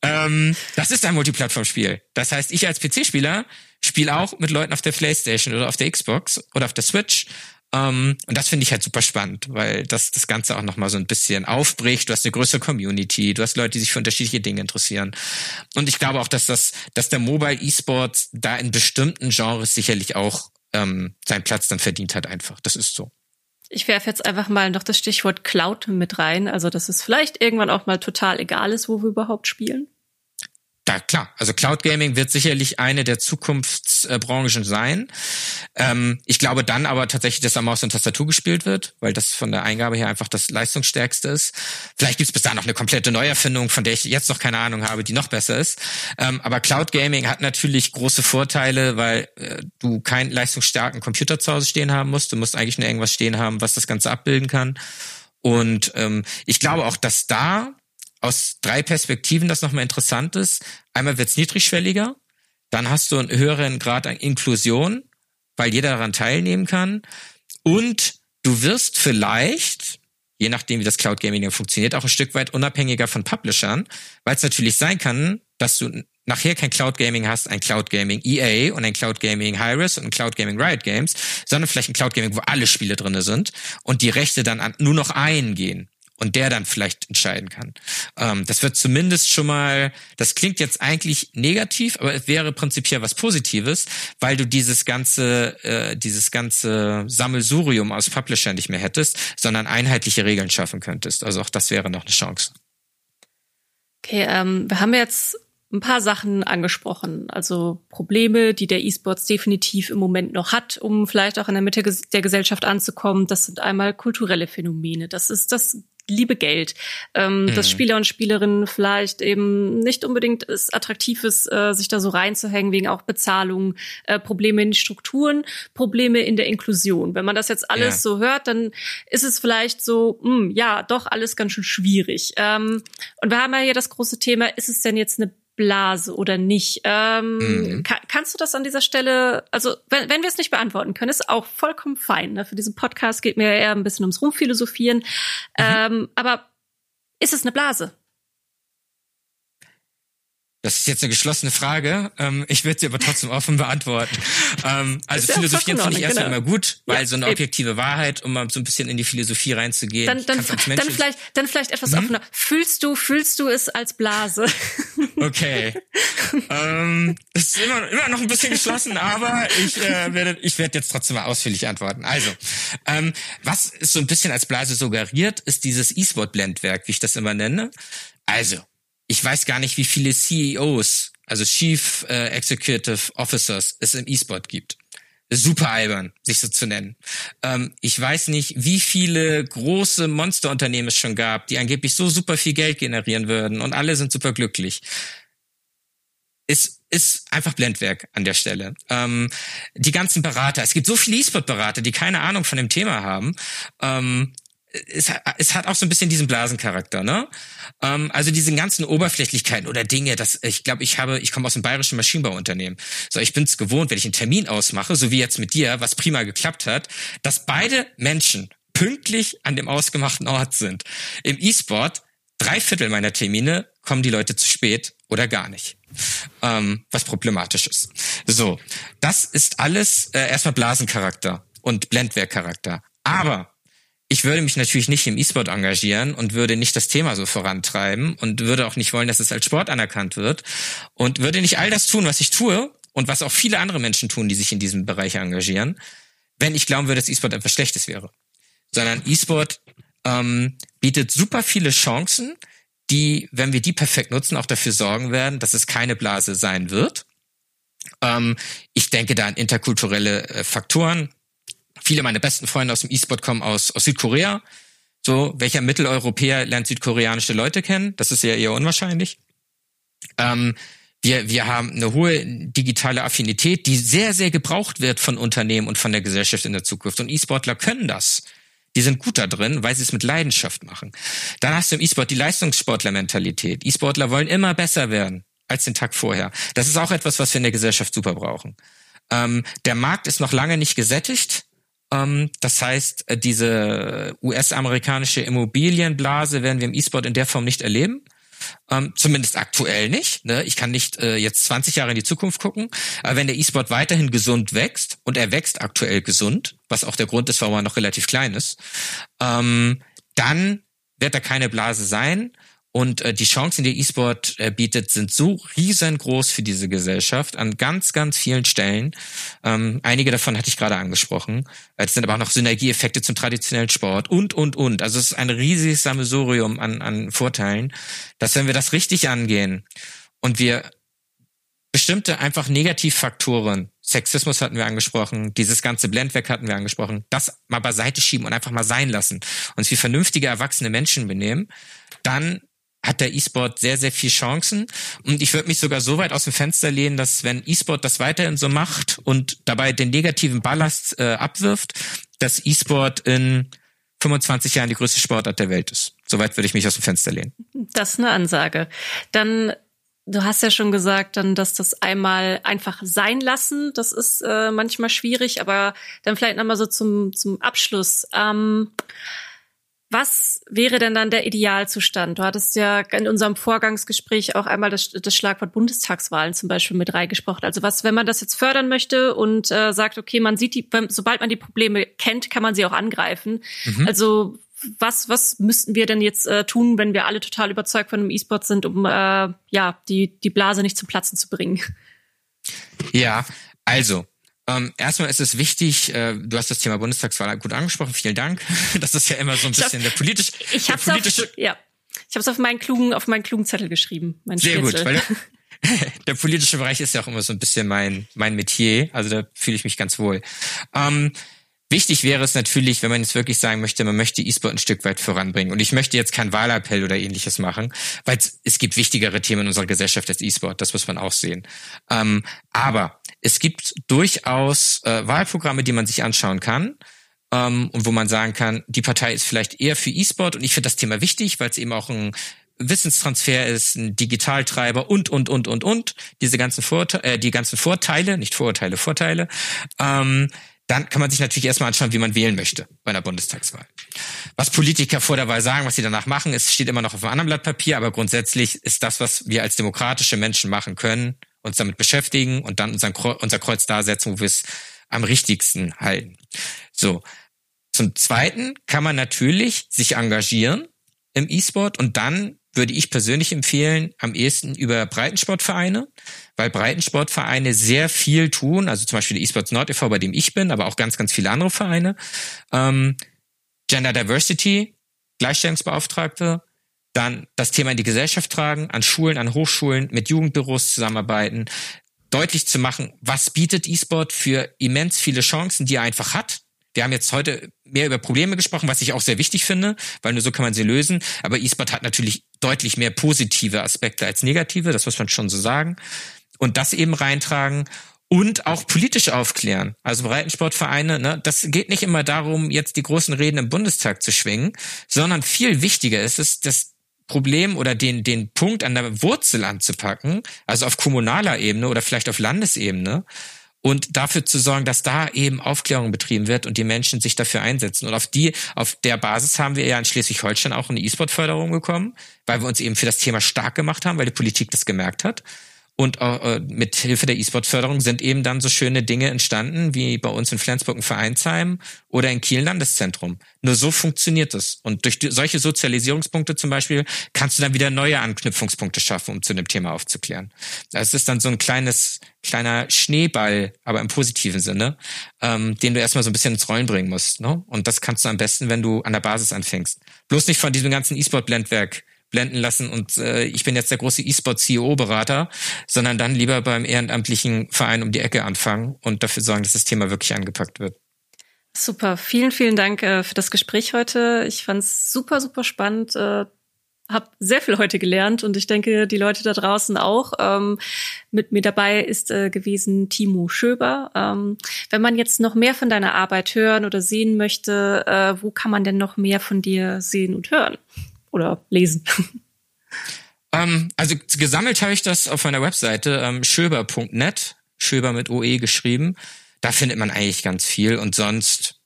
B: Ähm, das ist ein Multiplattformspiel. Das heißt, ich als PC-Spieler spiele auch mit Leuten auf der PlayStation oder auf der Xbox oder auf der Switch ähm, und das finde ich halt super spannend, weil das das Ganze auch nochmal so ein bisschen aufbricht. Du hast eine größere Community, du hast Leute, die sich für unterschiedliche Dinge interessieren. Und ich glaube auch, dass das, dass der Mobile E-Sports da in bestimmten Genres sicherlich auch ähm, seinen Platz dann verdient hat einfach. Das ist so.
A: Ich werfe jetzt einfach mal noch das Stichwort Cloud mit rein, also dass es vielleicht irgendwann auch mal total egal ist, wo wir überhaupt spielen.
B: Da klar, also Cloud Gaming wird sicherlich eine der Zukunftsbranchen sein. Ähm, ich glaube dann aber tatsächlich, dass am Maus und Tastatur gespielt wird, weil das von der Eingabe her einfach das leistungsstärkste ist. Vielleicht gibt's bis da noch eine komplette Neuerfindung, von der ich jetzt noch keine Ahnung habe, die noch besser ist. Ähm, aber Cloud Gaming hat natürlich große Vorteile, weil äh, du keinen leistungsstarken Computer zu Hause stehen haben musst. Du musst eigentlich nur irgendwas stehen haben, was das Ganze abbilden kann. Und ähm, ich glaube auch, dass da aus drei Perspektiven das nochmal interessant ist. Einmal wird es niedrigschwelliger, dann hast du einen höheren Grad an Inklusion, weil jeder daran teilnehmen kann. Und du wirst vielleicht, je nachdem wie das Cloud Gaming funktioniert, auch ein Stück weit unabhängiger von Publishern, weil es natürlich sein kann, dass du nachher kein Cloud Gaming hast, ein Cloud Gaming EA und ein Cloud Gaming Hi-Res und ein Cloud Gaming Riot Games, sondern vielleicht ein Cloud Gaming, wo alle Spiele drinne sind und die Rechte dann an nur noch einen gehen und der dann vielleicht entscheiden kann. Ähm, das wird zumindest schon mal, das klingt jetzt eigentlich negativ, aber es wäre prinzipiell was Positives, weil du dieses ganze, äh, dieses ganze Sammelsurium aus Publisher nicht mehr hättest, sondern einheitliche Regeln schaffen könntest. Also auch das wäre noch eine Chance.
A: Okay, ähm, wir haben jetzt ein paar Sachen angesprochen. Also Probleme, die der E-Sports definitiv im Moment noch hat, um vielleicht auch in der Mitte der Gesellschaft anzukommen. Das sind einmal kulturelle Phänomene. Das ist das liebe Geld, ähm, mhm. dass Spieler und Spielerinnen vielleicht eben nicht unbedingt es attraktiv ist, äh, sich da so reinzuhängen, wegen auch Bezahlung, äh, Probleme in den Strukturen, Probleme in der Inklusion. Wenn man das jetzt alles ja. so hört, dann ist es vielleicht so, mh, hm, ja, doch alles ganz schön schwierig. Ähm, und wir haben ja hier das große Thema, ist es denn jetzt eine Blase oder nicht. Ähm, mhm. kann, kannst du das an dieser Stelle, also wenn, wenn wir es nicht beantworten können, ist auch vollkommen fein. Ne? Für diesen Podcast geht mir eher ein bisschen ums Rumphilosophieren. Mhm. Ähm, aber ist es eine Blase?
B: Das ist jetzt eine geschlossene Frage. Ähm, ich würde sie aber trotzdem offen <laughs> beantworten. Ähm, also philosophieren finde ich erstmal genau. immer gut, weil ja, so eine objektive eben. Wahrheit, um mal so ein bisschen in die Philosophie reinzugehen.
A: Dann, dann, dann vielleicht, dann vielleicht etwas mhm. offener. Fühlst du, fühlst du es als Blase? <laughs>
B: Okay. ähm, ist immer, immer noch ein bisschen geschlossen, aber ich äh, werde, ich werde jetzt trotzdem mal ausführlich antworten. Also, ähm, was ist so ein bisschen als Blase suggeriert, ist dieses E-Sport-Blendwerk, wie ich das immer nenne. Also, ich weiß gar nicht, wie viele CEOs, also Chief äh, Executive Officers, es im E-Sport gibt. Super albern, sich so zu nennen. Ähm, ich weiß nicht, wie viele große Monsterunternehmen es schon gab, die angeblich so super viel Geld generieren würden und alle sind super glücklich. Es ist einfach Blendwerk an der Stelle. Ähm, die ganzen Berater, es gibt so viele E-Sport-Berater, die keine Ahnung von dem Thema haben. Ähm, es, es hat auch so ein bisschen diesen Blasencharakter, ne? Ähm, also diese ganzen Oberflächlichkeiten oder Dinge, das ich glaube, ich habe, ich komme aus einem bayerischen Maschinenbauunternehmen. So, ich bin es gewohnt, wenn ich einen Termin ausmache, so wie jetzt mit dir, was prima geklappt hat, dass beide Menschen pünktlich an dem ausgemachten Ort sind. Im E-Sport drei Viertel meiner Termine kommen die Leute zu spät oder gar nicht. Ähm, was problematisch ist. So, das ist alles äh, erstmal Blasencharakter und Blendwerkcharakter. Aber ich würde mich natürlich nicht im E-Sport engagieren und würde nicht das Thema so vorantreiben und würde auch nicht wollen, dass es als Sport anerkannt wird und würde nicht all das tun, was ich tue und was auch viele andere Menschen tun, die sich in diesem Bereich engagieren, wenn ich glauben würde, dass E-Sport etwas Schlechtes wäre. Sondern E-Sport ähm, bietet super viele Chancen, die, wenn wir die perfekt nutzen, auch dafür sorgen werden, dass es keine Blase sein wird. Ähm, ich denke da an interkulturelle äh, Faktoren, viele meiner besten Freunde aus dem E-Sport kommen aus, aus Südkorea. So, welcher Mitteleuropäer lernt südkoreanische Leute kennen? Das ist ja eher unwahrscheinlich. Ähm, wir, wir haben eine hohe digitale Affinität, die sehr, sehr gebraucht wird von Unternehmen und von der Gesellschaft in der Zukunft. Und E-Sportler können das. Die sind gut da drin, weil sie es mit Leidenschaft machen. Dann hast du im E-Sport die Leistungssportler-Mentalität. E-Sportler wollen immer besser werden als den Tag vorher. Das ist auch etwas, was wir in der Gesellschaft super brauchen. Ähm, der Markt ist noch lange nicht gesättigt. Ähm, das heißt, äh, diese US-amerikanische Immobilienblase werden wir im E-Sport in der Form nicht erleben. Ähm, zumindest aktuell nicht. Ne? Ich kann nicht äh, jetzt 20 Jahre in die Zukunft gucken. Aber wenn der E-Sport weiterhin gesund wächst, und er wächst aktuell gesund, was auch der Grund ist, warum er noch relativ klein ist, ähm, dann wird da keine Blase sein. Und äh, die Chancen, die E-Sport äh, bietet, sind so riesengroß für diese Gesellschaft an ganz, ganz vielen Stellen. Ähm, einige davon hatte ich gerade angesprochen. Es sind aber auch noch Synergieeffekte zum traditionellen Sport und, und, und. Also es ist ein riesiges Sammelsurium an, an Vorteilen, dass wenn wir das richtig angehen und wir bestimmte einfach Negativfaktoren, Sexismus hatten wir angesprochen, dieses ganze Blendwerk hatten wir angesprochen, das mal beiseite schieben und einfach mal sein lassen, uns wie vernünftige erwachsene Menschen benehmen, dann hat der E-Sport sehr, sehr viel Chancen. Und ich würde mich sogar so weit aus dem Fenster lehnen, dass wenn E-Sport das weiterhin so macht und dabei den negativen Ballast äh, abwirft, dass E-Sport in 25 Jahren die größte Sportart der Welt ist. Soweit würde ich mich aus dem Fenster lehnen.
A: Das ist eine Ansage. Dann Du hast ja schon gesagt, dann, dass das einmal einfach sein lassen, das ist äh, manchmal schwierig, aber dann vielleicht nochmal so zum, zum Abschluss. Ähm, was wäre denn dann der Idealzustand? Du hattest ja in unserem Vorgangsgespräch auch einmal das, das Schlagwort Bundestagswahlen zum Beispiel mit reingesprochen. Also was, wenn man das jetzt fördern möchte und äh, sagt, okay, man sieht die, sobald man die Probleme kennt, kann man sie auch angreifen. Mhm. Also was, was müssten wir denn jetzt äh, tun, wenn wir alle total überzeugt von dem E-Sport sind, um äh, ja die, die Blase nicht zum Platzen zu bringen?
B: Ja, also ähm, erstmal ist es wichtig, äh, du hast das Thema Bundestagswahl gut angesprochen, vielen Dank. <laughs> Das ist ja immer so ein bisschen hab, der politische.
A: Ich habe politische auf, ja, ich habe es auf meinen klugen, auf meinen klugen Zettel geschrieben.
B: Mein Sehr gut, weil <laughs> der politische Bereich ist ja auch immer so ein bisschen mein mein Metier, also da fühle ich mich ganz wohl. Ähm, Wichtig wäre es natürlich, wenn man jetzt wirklich sagen möchte, man möchte E-Sport ein Stück weit voranbringen. Und ich möchte jetzt keinen Wahlappell oder ähnliches machen, weil es gibt wichtigere Themen in unserer Gesellschaft als E-Sport. Das muss man auch sehen. Ähm, aber es gibt durchaus äh, Wahlprogramme, die man sich anschauen kann. Ähm, und wo man sagen kann, die Partei ist vielleicht eher für E-Sport. Und ich finde das Thema wichtig, weil es eben auch ein Wissenstransfer ist, ein Digitaltreiber und, und, und, und, und. Diese ganzen Vorteile, äh, die ganzen Vorteile, nicht Vorurteile, Vorteile. Ähm, dann kann man sich natürlich erstmal anschauen, wie man wählen möchte bei einer Bundestagswahl. Was Politiker vor der Wahl sagen, was sie danach machen, es steht immer noch auf einem anderen Blatt Papier, aber grundsätzlich ist das, was wir als demokratische Menschen machen können, uns damit beschäftigen und dann unser Kreuz, unser Kreuz da setzen, wo wir es am richtigsten halten. So. Zum Zweiten kann man natürlich sich engagieren im E-Sport und dann würde ich persönlich empfehlen, am ehesten über Breitensportvereine, weil Breitensportvereine sehr viel tun, also zum Beispiel der eSports Nord e.V., bei dem ich bin, aber auch ganz, ganz viele andere Vereine. Ähm, Gender Diversity, Gleichstellungsbeauftragte, dann das Thema in die Gesellschaft tragen, an Schulen, an Hochschulen, mit Jugendbüros zusammenarbeiten, deutlich zu machen, was bietet E-Sport für immens viele Chancen, die er einfach hat, wir haben jetzt heute mehr über Probleme gesprochen, was ich auch sehr wichtig finde, weil nur so kann man sie lösen. Aber E-Sport hat natürlich deutlich mehr positive Aspekte als negative, das muss man schon so sagen. Und das eben reintragen und auch politisch aufklären. Also Breitensportvereine, ne, das geht nicht immer darum, jetzt die großen Reden im Bundestag zu schwingen, sondern viel wichtiger ist es, das Problem oder den, den Punkt an der Wurzel anzupacken, also auf kommunaler Ebene oder vielleicht auf Landesebene und dafür zu sorgen, dass da eben Aufklärung betrieben wird und die Menschen sich dafür einsetzen. Und auf die, auf der Basis haben wir ja in Schleswig-Holstein auch eine E-Sport-Förderung bekommen, weil wir uns eben für das Thema stark gemacht haben, weil die Politik das gemerkt hat. Und äh, mit Hilfe der E-Sport-Förderung sind eben dann so schöne Dinge entstanden, wie bei uns in Flensburg ein Vereinsheim oder in Kiel Landeszentrum. Nur so funktioniert es. Und durch solche Sozialisierungspunkte zum Beispiel kannst du dann wieder neue Anknüpfungspunkte schaffen, um zu dem Thema aufzuklären. Das ist dann so ein kleines, kleiner Schneeball, aber im positiven Sinne, ähm, den du erstmal so ein bisschen ins Rollen bringen musst. Ne? Und das kannst du am besten, wenn du an der Basis anfängst. Bloß nicht von diesem ganzen E-Sport-Blendwerk blenden lassen und äh, ich bin jetzt der große E-Sport-CEO-Berater, sondern dann lieber beim ehrenamtlichen Verein um die Ecke anfangen und dafür sorgen, dass das Thema wirklich angepackt wird.
A: Super, vielen, vielen Dank äh, für das Gespräch heute. Ich fand es super, super spannend. Äh, habe sehr viel heute gelernt und ich denke, die Leute da draußen auch. Ähm, mit mir dabei ist äh, gewesen Timo Schöber. Ähm, wenn man jetzt noch mehr von deiner Arbeit hören oder sehen möchte, äh, wo kann man denn noch mehr von dir sehen und hören? Oder lesen?
B: Ähm, also gesammelt habe ich das auf meiner Webseite ähm, schöber.net, schöber mit OE geschrieben. Da findet man eigentlich ganz viel und sonst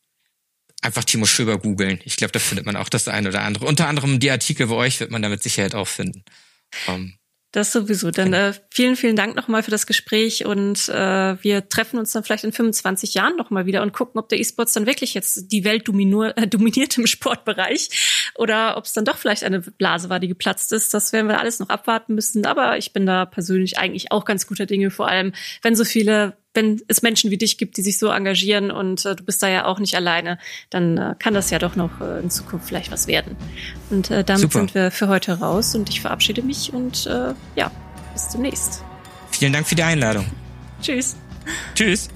B: einfach Timo Schöber googeln. Ich glaube, da findet man auch das eine oder andere. Unter anderem die Artikel bei euch wird man da mit Sicherheit auch finden.
A: Ähm, das sowieso. Dann äh, vielen, vielen Dank nochmal für das Gespräch und äh, wir treffen uns dann vielleicht in 25 Jahren nochmal wieder und gucken, ob der E-Sports dann wirklich jetzt die Welt dominiert, äh, dominiert im Sportbereich oder ob es dann doch vielleicht eine Blase war, die geplatzt ist. Das werden wir alles noch abwarten müssen. Aber ich bin da persönlich eigentlich auch ganz guter Dinge, vor allem wenn so viele wenn es Menschen wie dich gibt, die sich so engagieren und äh, du bist da ja auch nicht alleine, dann äh, kann das ja doch noch äh, in Zukunft vielleicht was werden. Und äh, damit Super. sind wir für heute raus und ich verabschiede mich und äh, ja, bis demnächst.
B: Vielen Dank für die Einladung.
A: Tschüss.
B: Tschüss.